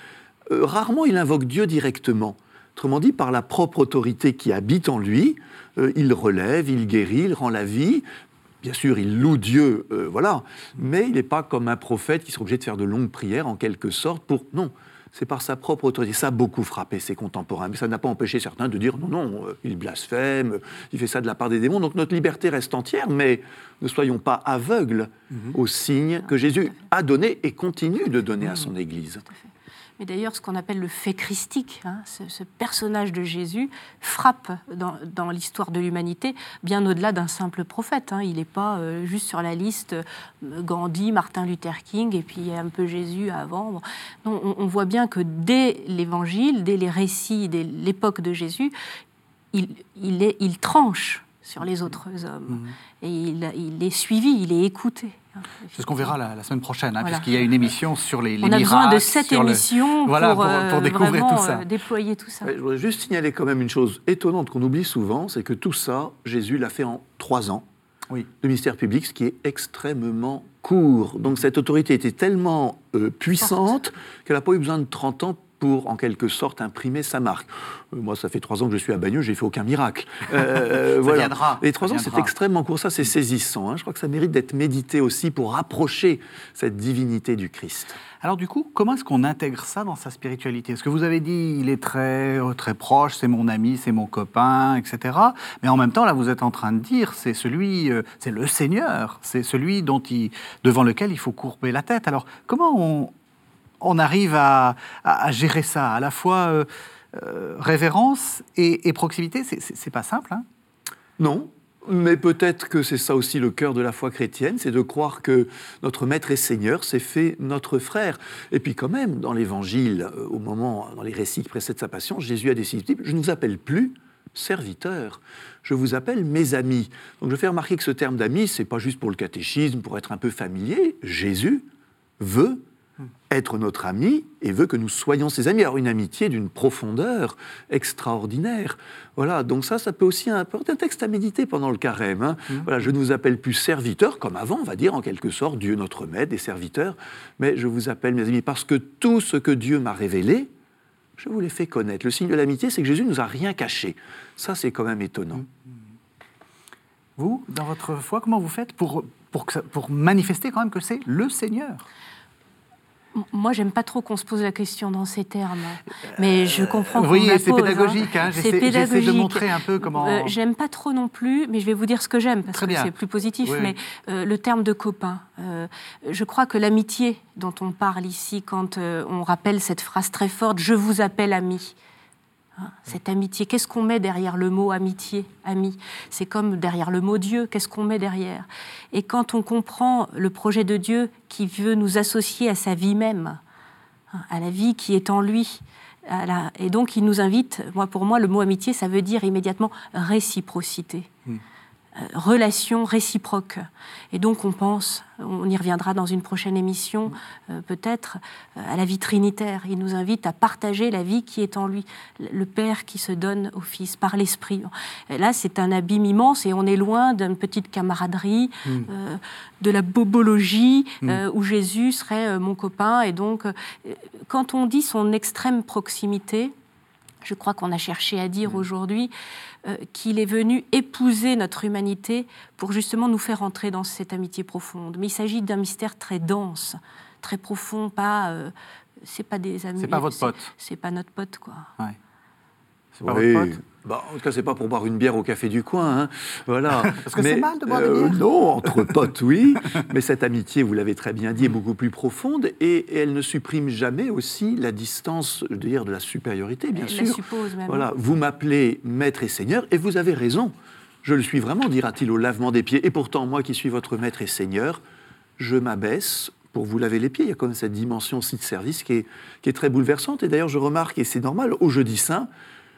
euh, rarement il invoque Dieu directement. Autrement dit, par la propre autorité qui habite en lui, euh, il relève, il guérit, il rend la vie, Bien sûr, il loue Dieu, euh, voilà, mais il n'est pas comme un prophète qui sera obligé de faire de longues prières en quelque sorte pour. Non, c'est par sa propre autorité. Ça a beaucoup frappé ses contemporains, mais ça n'a pas empêché certains de dire non, non, euh, il blasphème, il fait ça de la part des démons. Donc notre liberté reste entière, mais ne soyons pas aveugles mhm. aux signes que Jésus a donnés et continue de donner à son Église. Mais d'ailleurs, ce qu'on appelle le fait christique, hein, ce, personnage de Jésus, frappe dans, l'histoire de l'humanité bien au-delà d'un simple prophète. Hein. Il n'est pas euh, juste sur la liste euh, Gandhi, Martin Luther King, et puis il y a un peu Jésus avant. on, voit bien que dès l'Évangile, dès les récits, dès l'époque de Jésus, il, est, il tranche sur les autres hommes. Mmh. Et il, il, est suivi, il est écouté. C'est ce qu'on verra la, semaine prochaine, hein, puisqu'il y a une émission sur les, les On a besoin de cette émission pour, pour, découvrir tout ça. Euh, déployer tout ça. je voudrais juste signaler quand même une chose étonnante qu'on oublie souvent, c'est que tout ça, Jésus l'a fait en trois ans oui. de ministère public, ce qui est extrêmement court. Donc cette autorité était tellement euh, puissante qu'elle n'a pas eu besoin de 30 ans pour, en quelque sorte, imprimer sa marque. Euh, moi, ça fait trois ans que je suis à Bagneux, j'ai fait aucun miracle. Euh, ça voilà. viendra. Les trois ans, c'est extrêmement court. Ça, c'est saisissant. Hein. Je crois que ça mérite d'être médité aussi pour rapprocher cette divinité du Christ. Alors du coup, comment est-ce qu'on intègre ça dans sa spiritualité? Est-ce que vous avez dit, il est très, euh, très proche, c'est mon ami, c'est mon copain, etc. Mais en même temps, là, vous êtes en train de dire, c'est celui, c'est le Seigneur, c'est celui dont il, devant lequel il faut courber la tête. Alors comment on, on arrive à, gérer ça, à la fois euh, euh, révérence et, proximité C'est pas simple. Hein non, mais peut-être que c'est ça aussi le cœur de la foi chrétienne, c'est de croire que notre Maître et Seigneur s'est fait notre frère. Et puis quand même, dans l'Évangile, euh, au moment, dans les récits qui précèdent sa passion, Jésus a décidé, je ne vous appelle plus serviteur, je vous appelle mes amis. Donc je fais remarquer que ce terme d'ami, c'est pas juste pour le catéchisme, pour être un peu familier. Jésus veut être notre ami et veut que nous soyons ses amis. Alors une amitié d'une profondeur extraordinaire. Voilà, donc ça, ça peut aussi apporter un texte à méditer pendant le carême. Hein. Mmh. Voilà, je ne vous appelle plus serviteur, comme avant, on va dire en quelque sorte, Dieu notre maître, des serviteurs, mais je vous appelle mes amis parce que tout ce que Dieu m'a révélé, je vous l'ai fait connaître. Le signe de l'amitié, c'est que Jésus ne nous a rien caché. Ça, c'est quand même étonnant. Mmh. Vous, dans votre foi, comment vous faites pour, pour, pour manifester quand même que c'est le Seigneur? Moi, j'aime pas trop qu'on se pose la question dans ces termes, mais je comprends. Oui, c'est pédagogique. Hein. J'essaie de montrer un peu comment. Euh, j'aime pas trop non plus, mais je vais vous dire ce que j'aime parce que c'est plus positif. mais euh, le terme de copain, euh, je crois que l'amitié dont on parle ici, quand on rappelle cette phrase très forte "Je vous appelle ami", Cette amitié, qu'est-ce qu'on met derrière le mot amitié, ami? C'est comme derrière le mot Dieu, qu'est-ce qu'on met derrière? Et quand on comprend le projet de Dieu qui veut nous associer à sa vie même, hein, à la vie qui est en lui, et donc il nous invite, moi pour moi le mot amitié, ça veut dire immédiatement réciprocité. Hmm. relation réciproque. Et donc on pense, on y reviendra dans une prochaine émission euh, peut-être, à la vie trinitaire. Il nous invite à partager la vie qui est en lui, le Père qui se donne au Fils par l'Esprit. Là, c'est un abîme immense et on est loin d'une petite camaraderie, mm. de la bobologie, mm. où Jésus serait mon copain. Et donc, quand on dit son extrême proximité, je crois qu'on a cherché à dire mm. aujourd'hui euh, qu'il est venu épouser notre humanité pour justement nous faire entrer dans cette amitié profonde. Mais il s'agit d'un mystère très dense, très profond, pas. Euh, c'est pas des amis. C'est pas votre pote. C'est pas notre pote, quoi. Ouais. C'est pas votre pote. Bah, en tout cas, c'est pas pour boire une bière au café du coin. Hein. Voilà. Parce que c'est mal de boire des euh, bières Non, entre potes, oui. mais cette amitié, vous l'avez très bien dit, est beaucoup plus profonde et, elle ne supprime jamais aussi la distance, je veux dire, de la supériorité, bien elle sûr. La suppose même. Voilà. Vous m'appelez maître et seigneur et vous avez raison. Je le suis vraiment, dira-t-il, au lavement des pieds. Et pourtant, moi qui suis votre maître et seigneur, je m'abaisse pour vous laver les pieds. Il y a quand même cette dimension aussi de service qui est, qui est très bouleversante. Et d'ailleurs, je remarque, et c'est normal, au jeudi saint,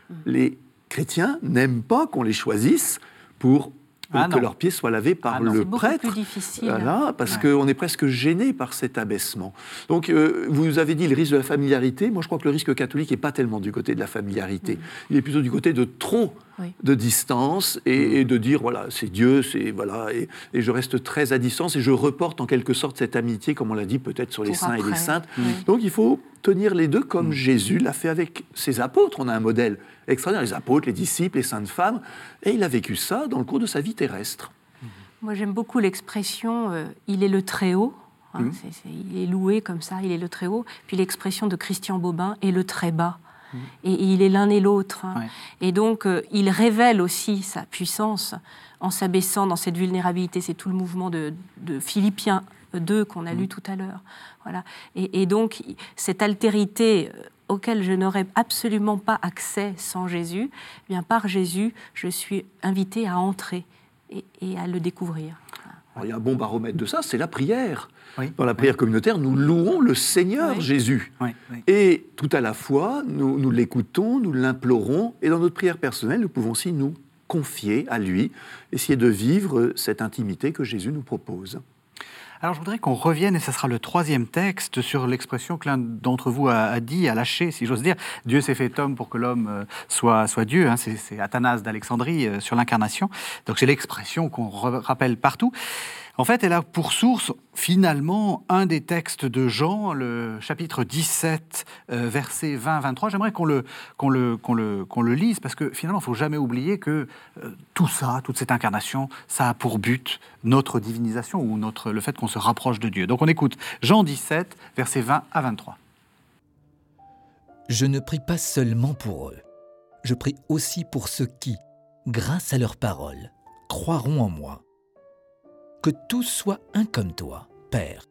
mm. les chrétiens n'aiment pas qu'on les choisisse pour ah que leurs pieds soient lavés par ah le prêtre. Plus difficile. Voilà, parce qu'on est presque gêné par cet abaissement. Donc, euh, vous avez dit le risque de la familiarité. Moi, je crois que le risque catholique n'est pas tellement du côté de la familiarité. Mm. Il est plutôt du côté de trop de distance mm. et, de dire voilà, c'est Dieu, c'est voilà, et, je reste très à distance et je reporte en quelque sorte cette amitié, comme on l'a dit peut-être sur les saints et les saintes. Donc, il faut tenir les deux comme mm. Jésus l'a fait avec ses apôtres. On a un modèle extraordinaire, les apôtres, les disciples, les saintes femmes, et il a vécu ça dans le cours de sa vie terrestre. Moi, j'aime beaucoup l'expression euh, il est le Très-Haut. Hein, mm. il est loué comme ça, il est le Très-Haut. Puis l'expression de Christian Bobin est le Très-Bas. Mm. Et, il est l'un et l'autre. Et donc, euh, il révèle aussi sa puissance en s'abaissant dans cette vulnérabilité. C'est tout le mouvement de, de Philippiens 2 qu'on a lu tout à l'heure. Voilà. Et, donc, cette altérité euh, auquel je n'aurais absolument pas accès sans Jésus, eh bien par Jésus, je suis invité à entrer et, à le découvrir. Il y a un bon baromètre de ça, c'est la prière. Dans la prière communautaire, nous louons le Seigneur Jésus. Et tout à la fois, nous, nous l'écoutons, nous l'implorons, et dans notre prière personnelle, nous pouvons aussi nous confier à lui, essayer de vivre cette intimité que Jésus nous propose. Alors je voudrais qu'on revienne, et ce sera le troisième texte, sur l'expression que l'un d'entre vous a, dit, a lâché, si j'ose dire. Dieu s'est fait homme pour que l'homme euh, soit, soit Dieu. Hein. c'est Athanase d'Alexandrie euh, sur l'incarnation. Donc c'est l'expression qu'on rappelle partout. En fait, elle a pour source finalement un des textes de Jean, le chapitre 17, euh, versets 20-23. J'aimerais qu'on le, qu'on le, le, le lise parce que finalement, il faut jamais oublier que euh, tout ça, toute cette incarnation, ça a pour but notre divinisation ou notre, le fait qu'on se rapproche de Dieu. Donc on écoute Jean 17, versets 20 à 23. Je ne prie pas seulement pour eux, je prie aussi pour ceux qui, grâce à leur parole, croiront en moi que tous soient un comme toi, Père.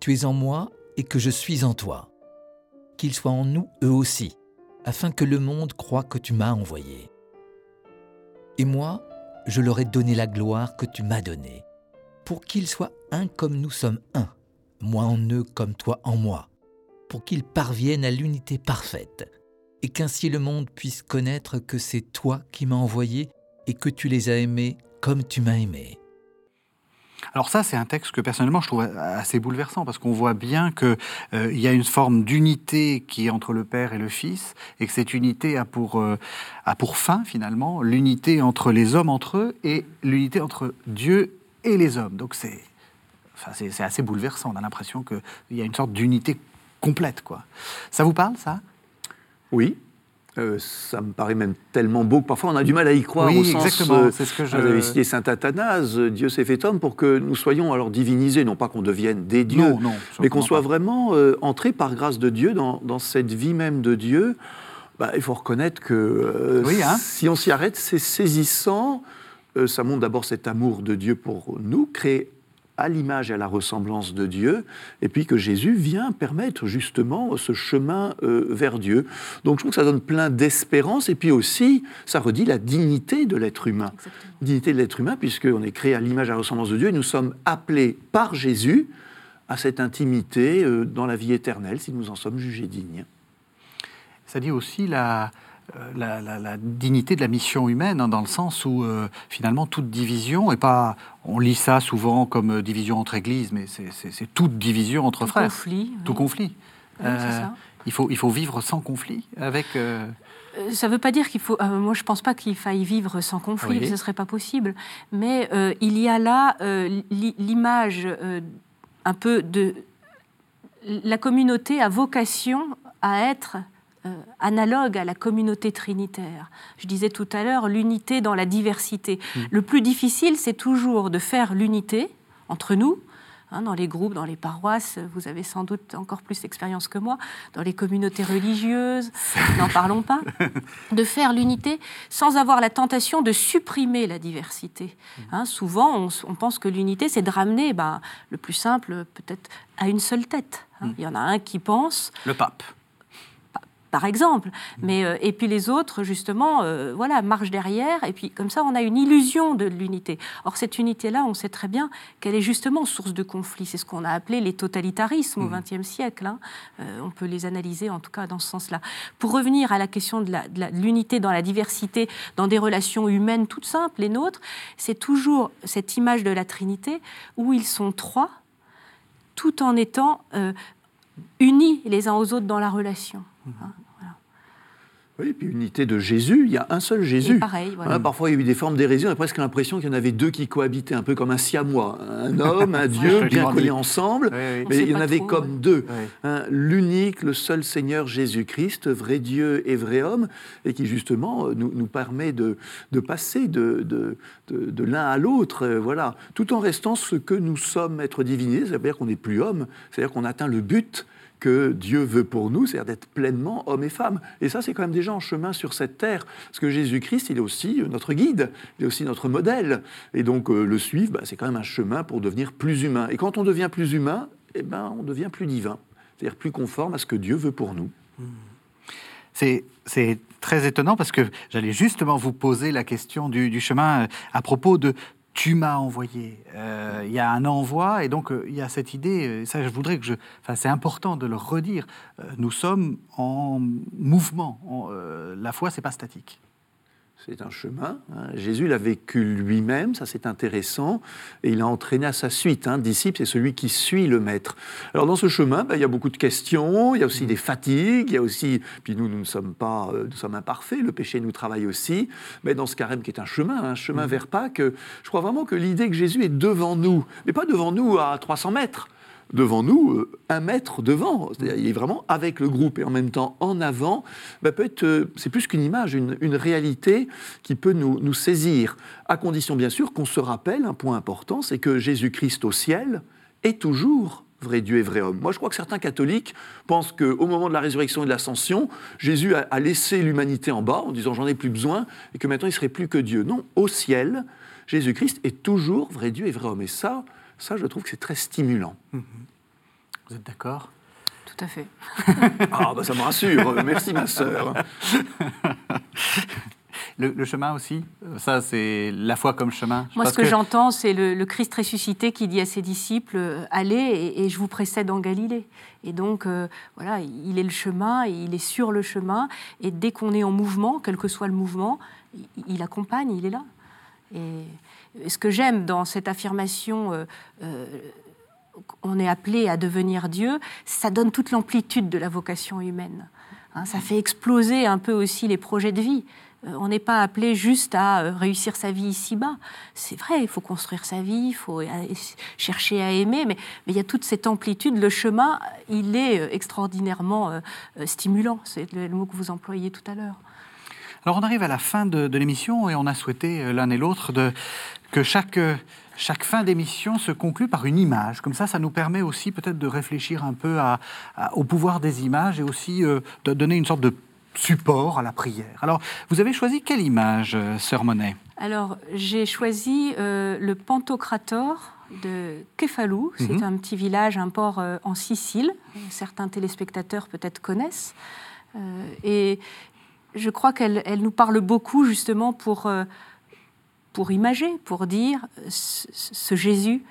Tu es en moi et que je suis en toi. Qu'ils soient en nous eux aussi, afin que le monde croie que tu m'as envoyé. Et moi, je leur ai donné la gloire que tu m'as donnée, pour qu'ils soient un comme nous sommes un, moi en eux comme toi en moi, pour qu'ils parviennent à l'unité parfaite, et qu'ainsi le monde puisse connaître que c'est toi qui m'as envoyé et que tu les as aimés comme tu m'as aimé. Alors ça, c'est un texte que personnellement je trouve assez bouleversant parce qu'on voit bien qu'il euh, y a une forme d'unité qui est entre le Père et le Fils et que cette unité a pour, euh, a pour fin finalement l'unité entre les hommes entre eux et l'unité entre Dieu et les hommes. Donc c'est enfin, assez bouleversant. On a l'impression qu'il y a une sorte d'unité complète. Quoi. Ça vous parle, ça? Oui, euh, ça me paraît même tellement beau que parfois on a du mal à y croire oui, au sens. Exactement, euh, c'est ce que je. Vous avez cité saint Athanase, Dieu s'est fait homme pour que nous soyons alors divinisés, non pas qu'on devienne des dieux, mais qu'on soit vraiment euh, entrés par grâce de Dieu dans, cette vie même de Dieu. Bah, il faut reconnaître que hein. si on s'y arrête, c'est saisissant. ça montre d'abord cet amour de Dieu pour nous, créé à l'image et à la ressemblance de Dieu, et puis que Jésus vient permettre justement ce chemin euh, vers Dieu. Donc je trouve que ça donne plein d'espérance, et puis aussi ça redit la dignité de l'être humain. Dignité de l'être humain, puisqu'on est créé à l'image et à la ressemblance de Dieu, et nous sommes appelés par Jésus à cette intimité euh, dans la vie éternelle, si nous en sommes jugés dignes. Ça dit aussi la, la, dignité de la mission humaine, hein, dans le sens où finalement toute division, et pas, on lit ça souvent comme division entre églises, mais c'est toute division entre frères. Conflit, Tout conflit. Il, faut, il faut vivre sans conflit avec... Ça ne veut pas dire qu'il faut. moi, je ne pense pas qu'il faille vivre sans conflit, ce ne serait pas possible. Mais il y a là l'image un peu de la communauté a vocation à être euh, analogue à la communauté trinitaire. Je disais tout à l'heure l'unité dans la diversité. Mm. Le plus difficile, c'est toujours de faire l'unité entre nous, Hein, dans les groupes, dans les paroisses, vous avez sans doute encore plus d'expérience que moi, dans les communautés religieuses, n'en parlons pas, de faire l'unité sans avoir la tentation de supprimer la diversité. Hein, souvent, on, pense que l'unité, c'est de ramener, ben, le plus simple, peut-être, à une seule tête. Hein. Mm. Il y en a un qui pense... Le pape par exemple. Mais, euh, et puis les autres, justement, euh, voilà, marchent derrière. Et puis comme ça, on a une illusion de l'unité. Or, cette unité-là, on sait très bien qu'elle est justement source de conflit. C'est ce qu'on a appelé les totalitarismes au mmh. XXe siècle. Hein. Euh, on peut les analyser, en tout cas, dans ce sens-là. Pour revenir à la question de l'unité dans la diversité, dans des relations humaines toutes simples, les nôtres, c'est toujours cette image de la Trinité où ils sont trois, tout en étant unis les uns aux autres dans la relation. Hein. Oui, puis unité de Jésus, il y a un seul Jésus. pareil, voilà. parfois, il y a eu des formes d'hérésie, on a presque l'impression qu'il y en avait deux qui cohabitaient, un peu comme un siamois. Un homme, un Dieu, bien collés ensemble, mais il y en avait comme deux. Hein, l'unique, le seul Seigneur Jésus-Christ, vrai Dieu et vrai homme, et qui justement nous, nous permet de, de passer de, de, de, l'un à l'autre, euh, voilà, tout en restant ce que nous sommes, être divinés, c'est-à-dire qu'on n'est plus homme, c'est-à-dire qu'on atteint le but que Dieu veut pour nous, c'est-à-dire d'être pleinement homme et femme. Et ça, c'est quand même déjà en chemin sur cette terre, parce que Jésus-Christ, il est aussi notre guide, il est aussi notre modèle. Et donc, euh, le suivre, bah, c'est quand même un chemin pour devenir plus humain. Et quand on devient plus humain, eh ben, on devient plus divin, c'est-à-dire plus conforme à ce que Dieu veut pour nous. C'est très étonnant parce que j'allais justement vous poser la question du, du chemin euh, à propos de tu m'as envoyé. Euh, il y a un envoi et donc euh, il y a cette idée, euh, ça je voudrais que je... Enfin c'est important de le redire, nous sommes en mouvement, la foi c'est pas statique. C'est un chemin. Hein. Jésus l'a vécu lui-même, ça c'est intéressant, et il a entraîné à sa suite. Un hein. disciple, c'est celui qui suit le maître. Alors dans ce chemin, ben, il y a beaucoup de questions, il y a aussi des fatigues, il y a aussi, puis nous, nous ne sommes pas, euh, nous sommes imparfaits, le péché nous travaille aussi, mais dans ce carême qui est un chemin, un chemin mmh. vers Pâques, je crois vraiment que l'idée que Jésus est devant nous, mais pas devant nous à 300 mètres, devant nous, euh, un mètre devant. C'est-à-dire, il est vraiment avec le groupe et en même temps en avant. Bah, peut être, euh, c'est plus qu'une image, une, réalité qui peut nous, nous saisir, à condition bien sûr qu'on se rappelle un point important, c'est que Jésus-Christ au ciel est toujours vrai Dieu et vrai homme. Moi, je crois que certains catholiques pensent qu'au moment de la résurrection et de l'ascension, Jésus a, a laissé l'humanité en bas en disant j'en ai plus besoin et que maintenant il serait plus que Dieu. Non, au ciel, Jésus-Christ est toujours vrai Dieu et vrai homme. Et ça, ça, je trouve que c'est très stimulant. Mhm. Vous êtes d'accord? Tout à fait. ah, bah ça me rassure. Merci, ma sœur. Le, chemin aussi, ça c'est la foi comme chemin? Moi, ce que, j'entends, c'est le, Christ ressuscité qui dit à ses disciples euh, Allez, et, je vous précède en Galilée. Et donc, euh, voilà, il est le chemin, il est sur le chemin, et dès qu'on est en mouvement, quel que soit le mouvement, il, il accompagne, il est là. Et ce que j'aime dans cette affirmation, euh, euh, on est appelé à devenir Dieu, ça donne toute l'amplitude de la vocation humaine. Hein, ça fait exploser un peu aussi les projets de vie. Euh, on n'est pas appelé juste à réussir sa vie ici-bas. C'est vrai, il faut construire sa vie, il faut chercher à aimer, mais, il y a toute cette amplitude. Le chemin, il est extraordinairement stimulant. C'est le mot que vous employez tout à l'heure. Alors on arrive à la fin de, l'émission et on a souhaité l'un et l'autre que chaque, chaque fin d'émission se conclue par une image. Comme ça, ça nous permet aussi peut-être de réfléchir un peu au pouvoir des images et aussi euh, de donner une sorte de support à la prière. Alors, vous avez choisi quelle image, euh, Sœur Monet? Alors, j'ai choisi euh, le Pantocrator de Kefalou. C'est mhm. un petit village, un port en Sicile. Certains téléspectateurs peut-être connaissent. et je crois qu'elle nous parle beaucoup justement pour, euh, pour imager, pour dire ce, Jésus,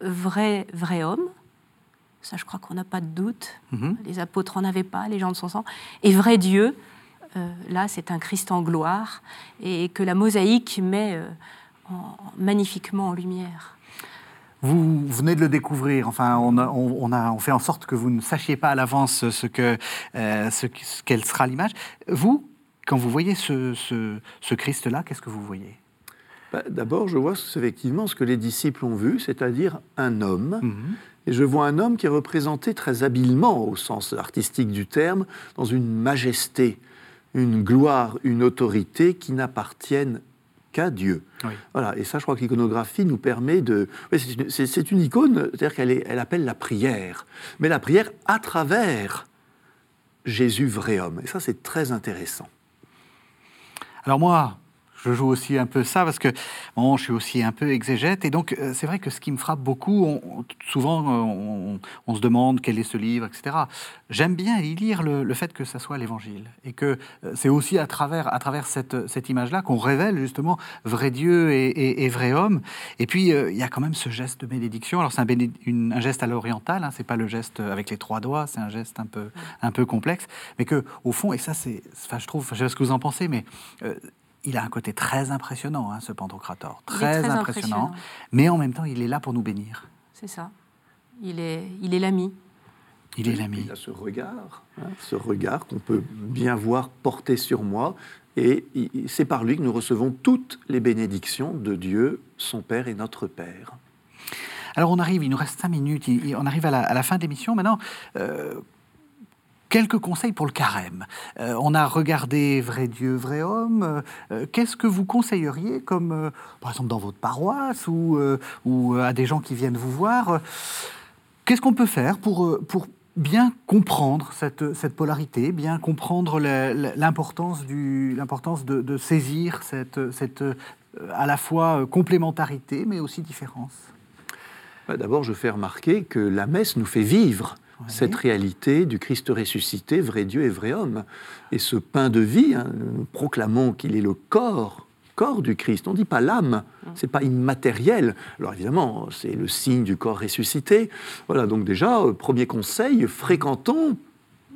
vrai, vrai homme, ça je crois qu'on n'a pas de doute, mhm. les apôtres n'en avaient pas, les gens de son sang, et vrai Dieu, là, c'est un Christ en gloire et que la mosaïque met magnifiquement en lumière. Vous venez de le découvrir. Enfin, on a, on, fait en sorte que vous ne sachiez pas à l'avance ce que, ce, quelle sera l'image. Vous, quand vous voyez ce, ce, Christ-là, qu'est-ce que vous voyez? Bah, D'abord, je vois effectivement ce que les disciples ont vu, c'est-à-dire un homme. Mhm. Et je vois un homme qui est représenté très habilement, au sens artistique du terme, dans une majesté, une gloire, une autorité qui n'appartiennent qu'à Dieu. Voilà, et ça, je crois que l'iconographie nous permet de. c'est une, icône, c'est-à-dire qu'elle elle appelle la prière, mais la prière à travers Jésus vrai homme. Et ça, c'est très intéressant. Alors moi, je joue aussi un peu ça parce que bon, je suis aussi un peu exégète. Et donc, euh, c'est vrai que ce qui me frappe beaucoup, souvent, euh, on, se demande quel est ce livre, etc. J'aime bien y lire le, fait que ça soit l'évangile. Et que euh, c'est aussi à travers, à travers cette, cette image-là qu'on révèle justement vrai Dieu et, vrai homme. Et puis, il y a quand même ce geste de bénédiction. Alors, c'est un, geste à l'oriental, hein, c'est pas le geste avec les trois doigts, c'est un geste un peu, un peu complexe. Mais que, au fond, et ça, c'est. Je trouve, je sais pas ce que vous en pensez, mais il a un côté très impressionnant, hein, ce Pantocrator. Très, impressionnant, Mais en même temps, il est là pour nous bénir. C'est ça. Il est, il est l'ami. Il est l'ami. Il a ce regard, hein, ce regard qu'on peut bien voir porté sur moi. Et c'est par lui que nous recevons toutes les bénédictions de Dieu, son Père et notre Père. Alors on arrive, il nous reste cinq minutes, on arrive à la, fin de l'émission. Maintenant, euh, Quelques conseils pour le carême. Euh, on a regardé Vrai Dieu, Vrai Homme. Euh, qu'est-ce que vous conseilleriez, comme euh, par exemple dans votre paroisse ou, à des gens qui viennent vous voir Qu'est-ce qu'on peut faire pour, pour bien comprendre cette, cette polarité, bien comprendre l'importance de, de, saisir cette, cette à la fois complémentarité mais aussi différence? D'abord, je fais remarquer que la messe nous fait vivre cette réalité du Christ ressuscité, vrai Dieu et vrai homme. Et ce pain de vie, hein, nous proclamons qu'il est le corps corps du Christ. On ne dit pas l'âme, mm. c'est pas immatériel. Alors évidemment, c'est le signe du corps ressuscité. Voilà, donc déjà, euh, premier conseil, fréquentons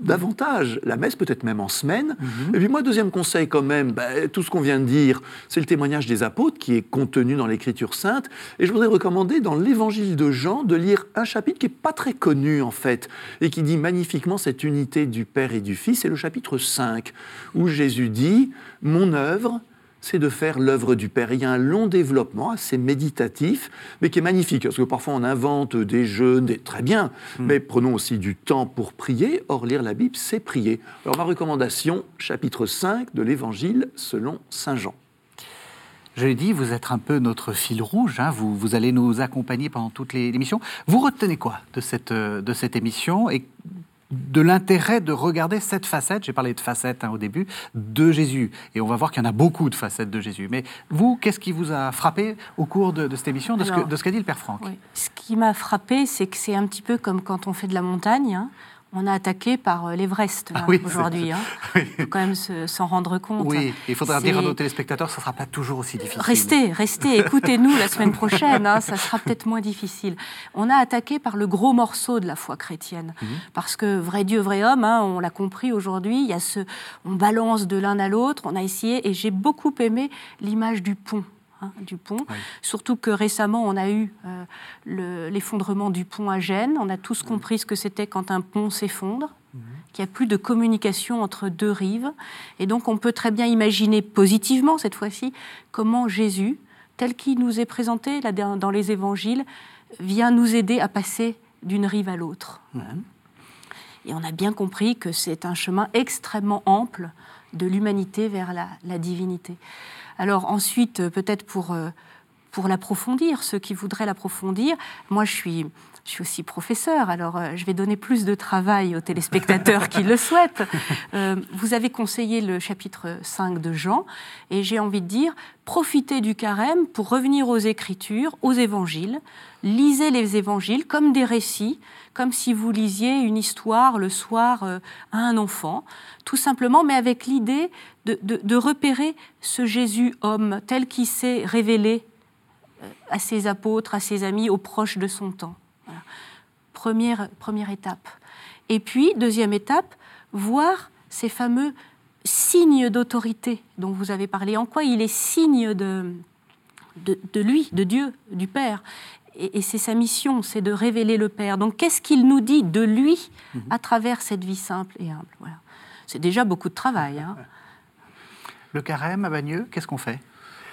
davantage la messe, peut-être même en semaine. Mhm. Et puis moi, deuxième conseil quand même, bah, tout ce qu'on vient de dire, c'est le témoignage des apôtres qui est contenu dans l'Écriture sainte. Et je voudrais recommander dans l'Évangile de Jean de lire un chapitre qui n'est pas très connu en fait, et qui dit magnifiquement cette unité du Père et du Fils. C'est le chapitre 5, où Jésus dit, Mon œuvre, c'est de faire l'œuvre du Père. Il y a un long développement assez méditatif, mais qui est magnifique, parce que parfois on invente des jeûnes, des... très bien, hmm. mais prenons aussi du temps pour prier. Or, lire la Bible, c'est prier. Alors, ma recommandation, chapitre 5 de l'Évangile selon Saint Jean. Je l'ai dit, vous êtes un peu notre fil rouge, hein. vous, vous, allez nous accompagner pendant toutes les émissions. Vous retenez quoi de cette, de cette émission et de l'intérêt de regarder cette facette, j'ai parlé de facette hein, au début, de Jésus. Et on va voir qu'il y en a beaucoup de facettes de Jésus. Mais vous, qu'est-ce qui vous a frappé au cours de, cette émission, de, ce qu'a dit le Père Franck? Ce qui m'a frappé, c'est que c'est un petit peu comme quand on fait de la montagne. Hein on a attaqué par euh, l'Everest ah aujourd'hui. Hein. Il faut quand même s'en rendre compte. Oui, il faudra dire à nos téléspectateurs, ça ne sera pas toujours aussi difficile. Restez, restez, écoutez-nous la semaine prochaine, hein, ça sera peut-être moins difficile. On a attaqué par le gros morceau de la foi chrétienne, mhm. parce que vrai Dieu, vrai homme, hein, on l'a compris aujourd'hui, il y a ce, on balance de l'un à l'autre, on a essayé, et j'ai beaucoup aimé l'image du pont. Hein, du pont. Surtout que récemment, on a eu euh, l'effondrement du pont à Gênes. On a tous compris ce que c'était quand un pont s'effondre, mhm. qu'il n'y a plus de communication entre deux rives. Et donc, on peut très bien imaginer positivement, cette fois-ci, comment Jésus, tel qu'il nous est présenté là, dans les évangiles, vient nous aider à passer d'une rive à l'autre. Et on a bien compris que c'est un chemin extrêmement ample de l'humanité vers la divinité. Alors ensuite, euh, peut-être euh, pour l'approfondir, ceux qui voudraient l'approfondir, moi je suis, je suis aussi professeur, alors euh, je vais donner plus de travail aux téléspectateurs qui le souhaitent. vous avez conseillé le chapitre 5 de Jean, et j'ai envie de dire, profitez du carême pour revenir aux Écritures, aux évangiles. Lisez les évangiles comme des récits, comme si vous lisiez une histoire le soir à un enfant, tout simplement, mais avec l'idée de, repérer ce Jésus homme tel qu'il s'est révélé euh, à ses apôtres, à ses amis, aux proches de son temps. Première, première étape. Et puis, deuxième étape, voir ces fameux signe d'autorité dont vous avez parlé, en quoi il est signe de, de, lui, de Dieu, du Père. Et, c'est sa mission, c'est de révéler le Père. Donc qu'est-ce qu'il nous dit de lui mhm. à travers cette vie simple et humble? Voilà. C'est déjà beaucoup de travail. Hein. Le carême à Bagneux, qu'est-ce qu'on fait?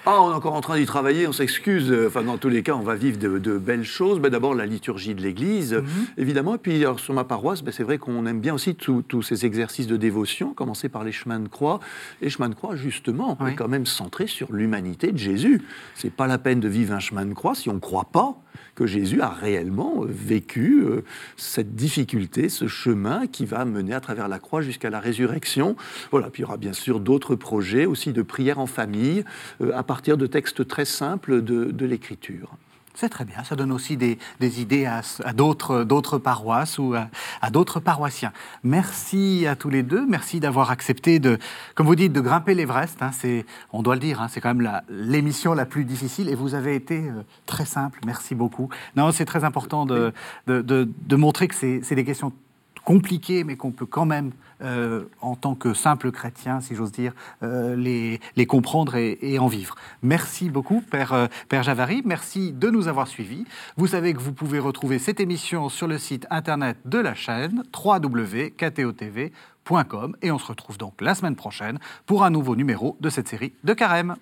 Ah, on est encore en train d'y travailler, on s'excuse. Enfin, dans tous les cas, on va vivre de, belles choses. Mais D'abord, la liturgie de l'Église, mhm. évidemment. Et puis, sur ma paroisse, ben, c'est vrai qu'on aime bien aussi tous ces exercices de dévotion, commencer par les chemins de croix. Et chemins de croix, justement, est quand même centré sur l'humanité de Jésus. C'est pas la peine de vivre un chemin de croix si on ne croit pas que Jésus a réellement euh, vécu euh, cette difficulté, ce chemin qui va mener à travers la croix jusqu'à la résurrection. Voilà, puis il y aura bien sûr d'autres projets aussi de prière en famille euh, à partir de textes très simples de, de l'Écriture. C'est très bien, ça donne aussi des, idées à, d'autres paroisses ou à, d'autres paroissiens. Merci à tous les deux, merci d'avoir accepté de, comme vous dites, de grimper l'Everest. Hein, on doit le dire, hein, c'est quand même l'émission la, plus difficile et vous avez été euh, très simple, merci beaucoup. Non, c'est très important de, de montrer que c'est des questions compliquées mais qu'on peut quand même euh, en tant que simple chrétien, si j'ose dire, euh, les, comprendre et, en vivre. Merci beaucoup, Père, euh, Père Javary. Merci de nous avoir suivis. Vous savez que vous pouvez retrouver cette émission sur le site internet de la chaîne www.ktotv.com et on se retrouve donc la semaine prochaine pour un nouveau numéro de cette série de Carême.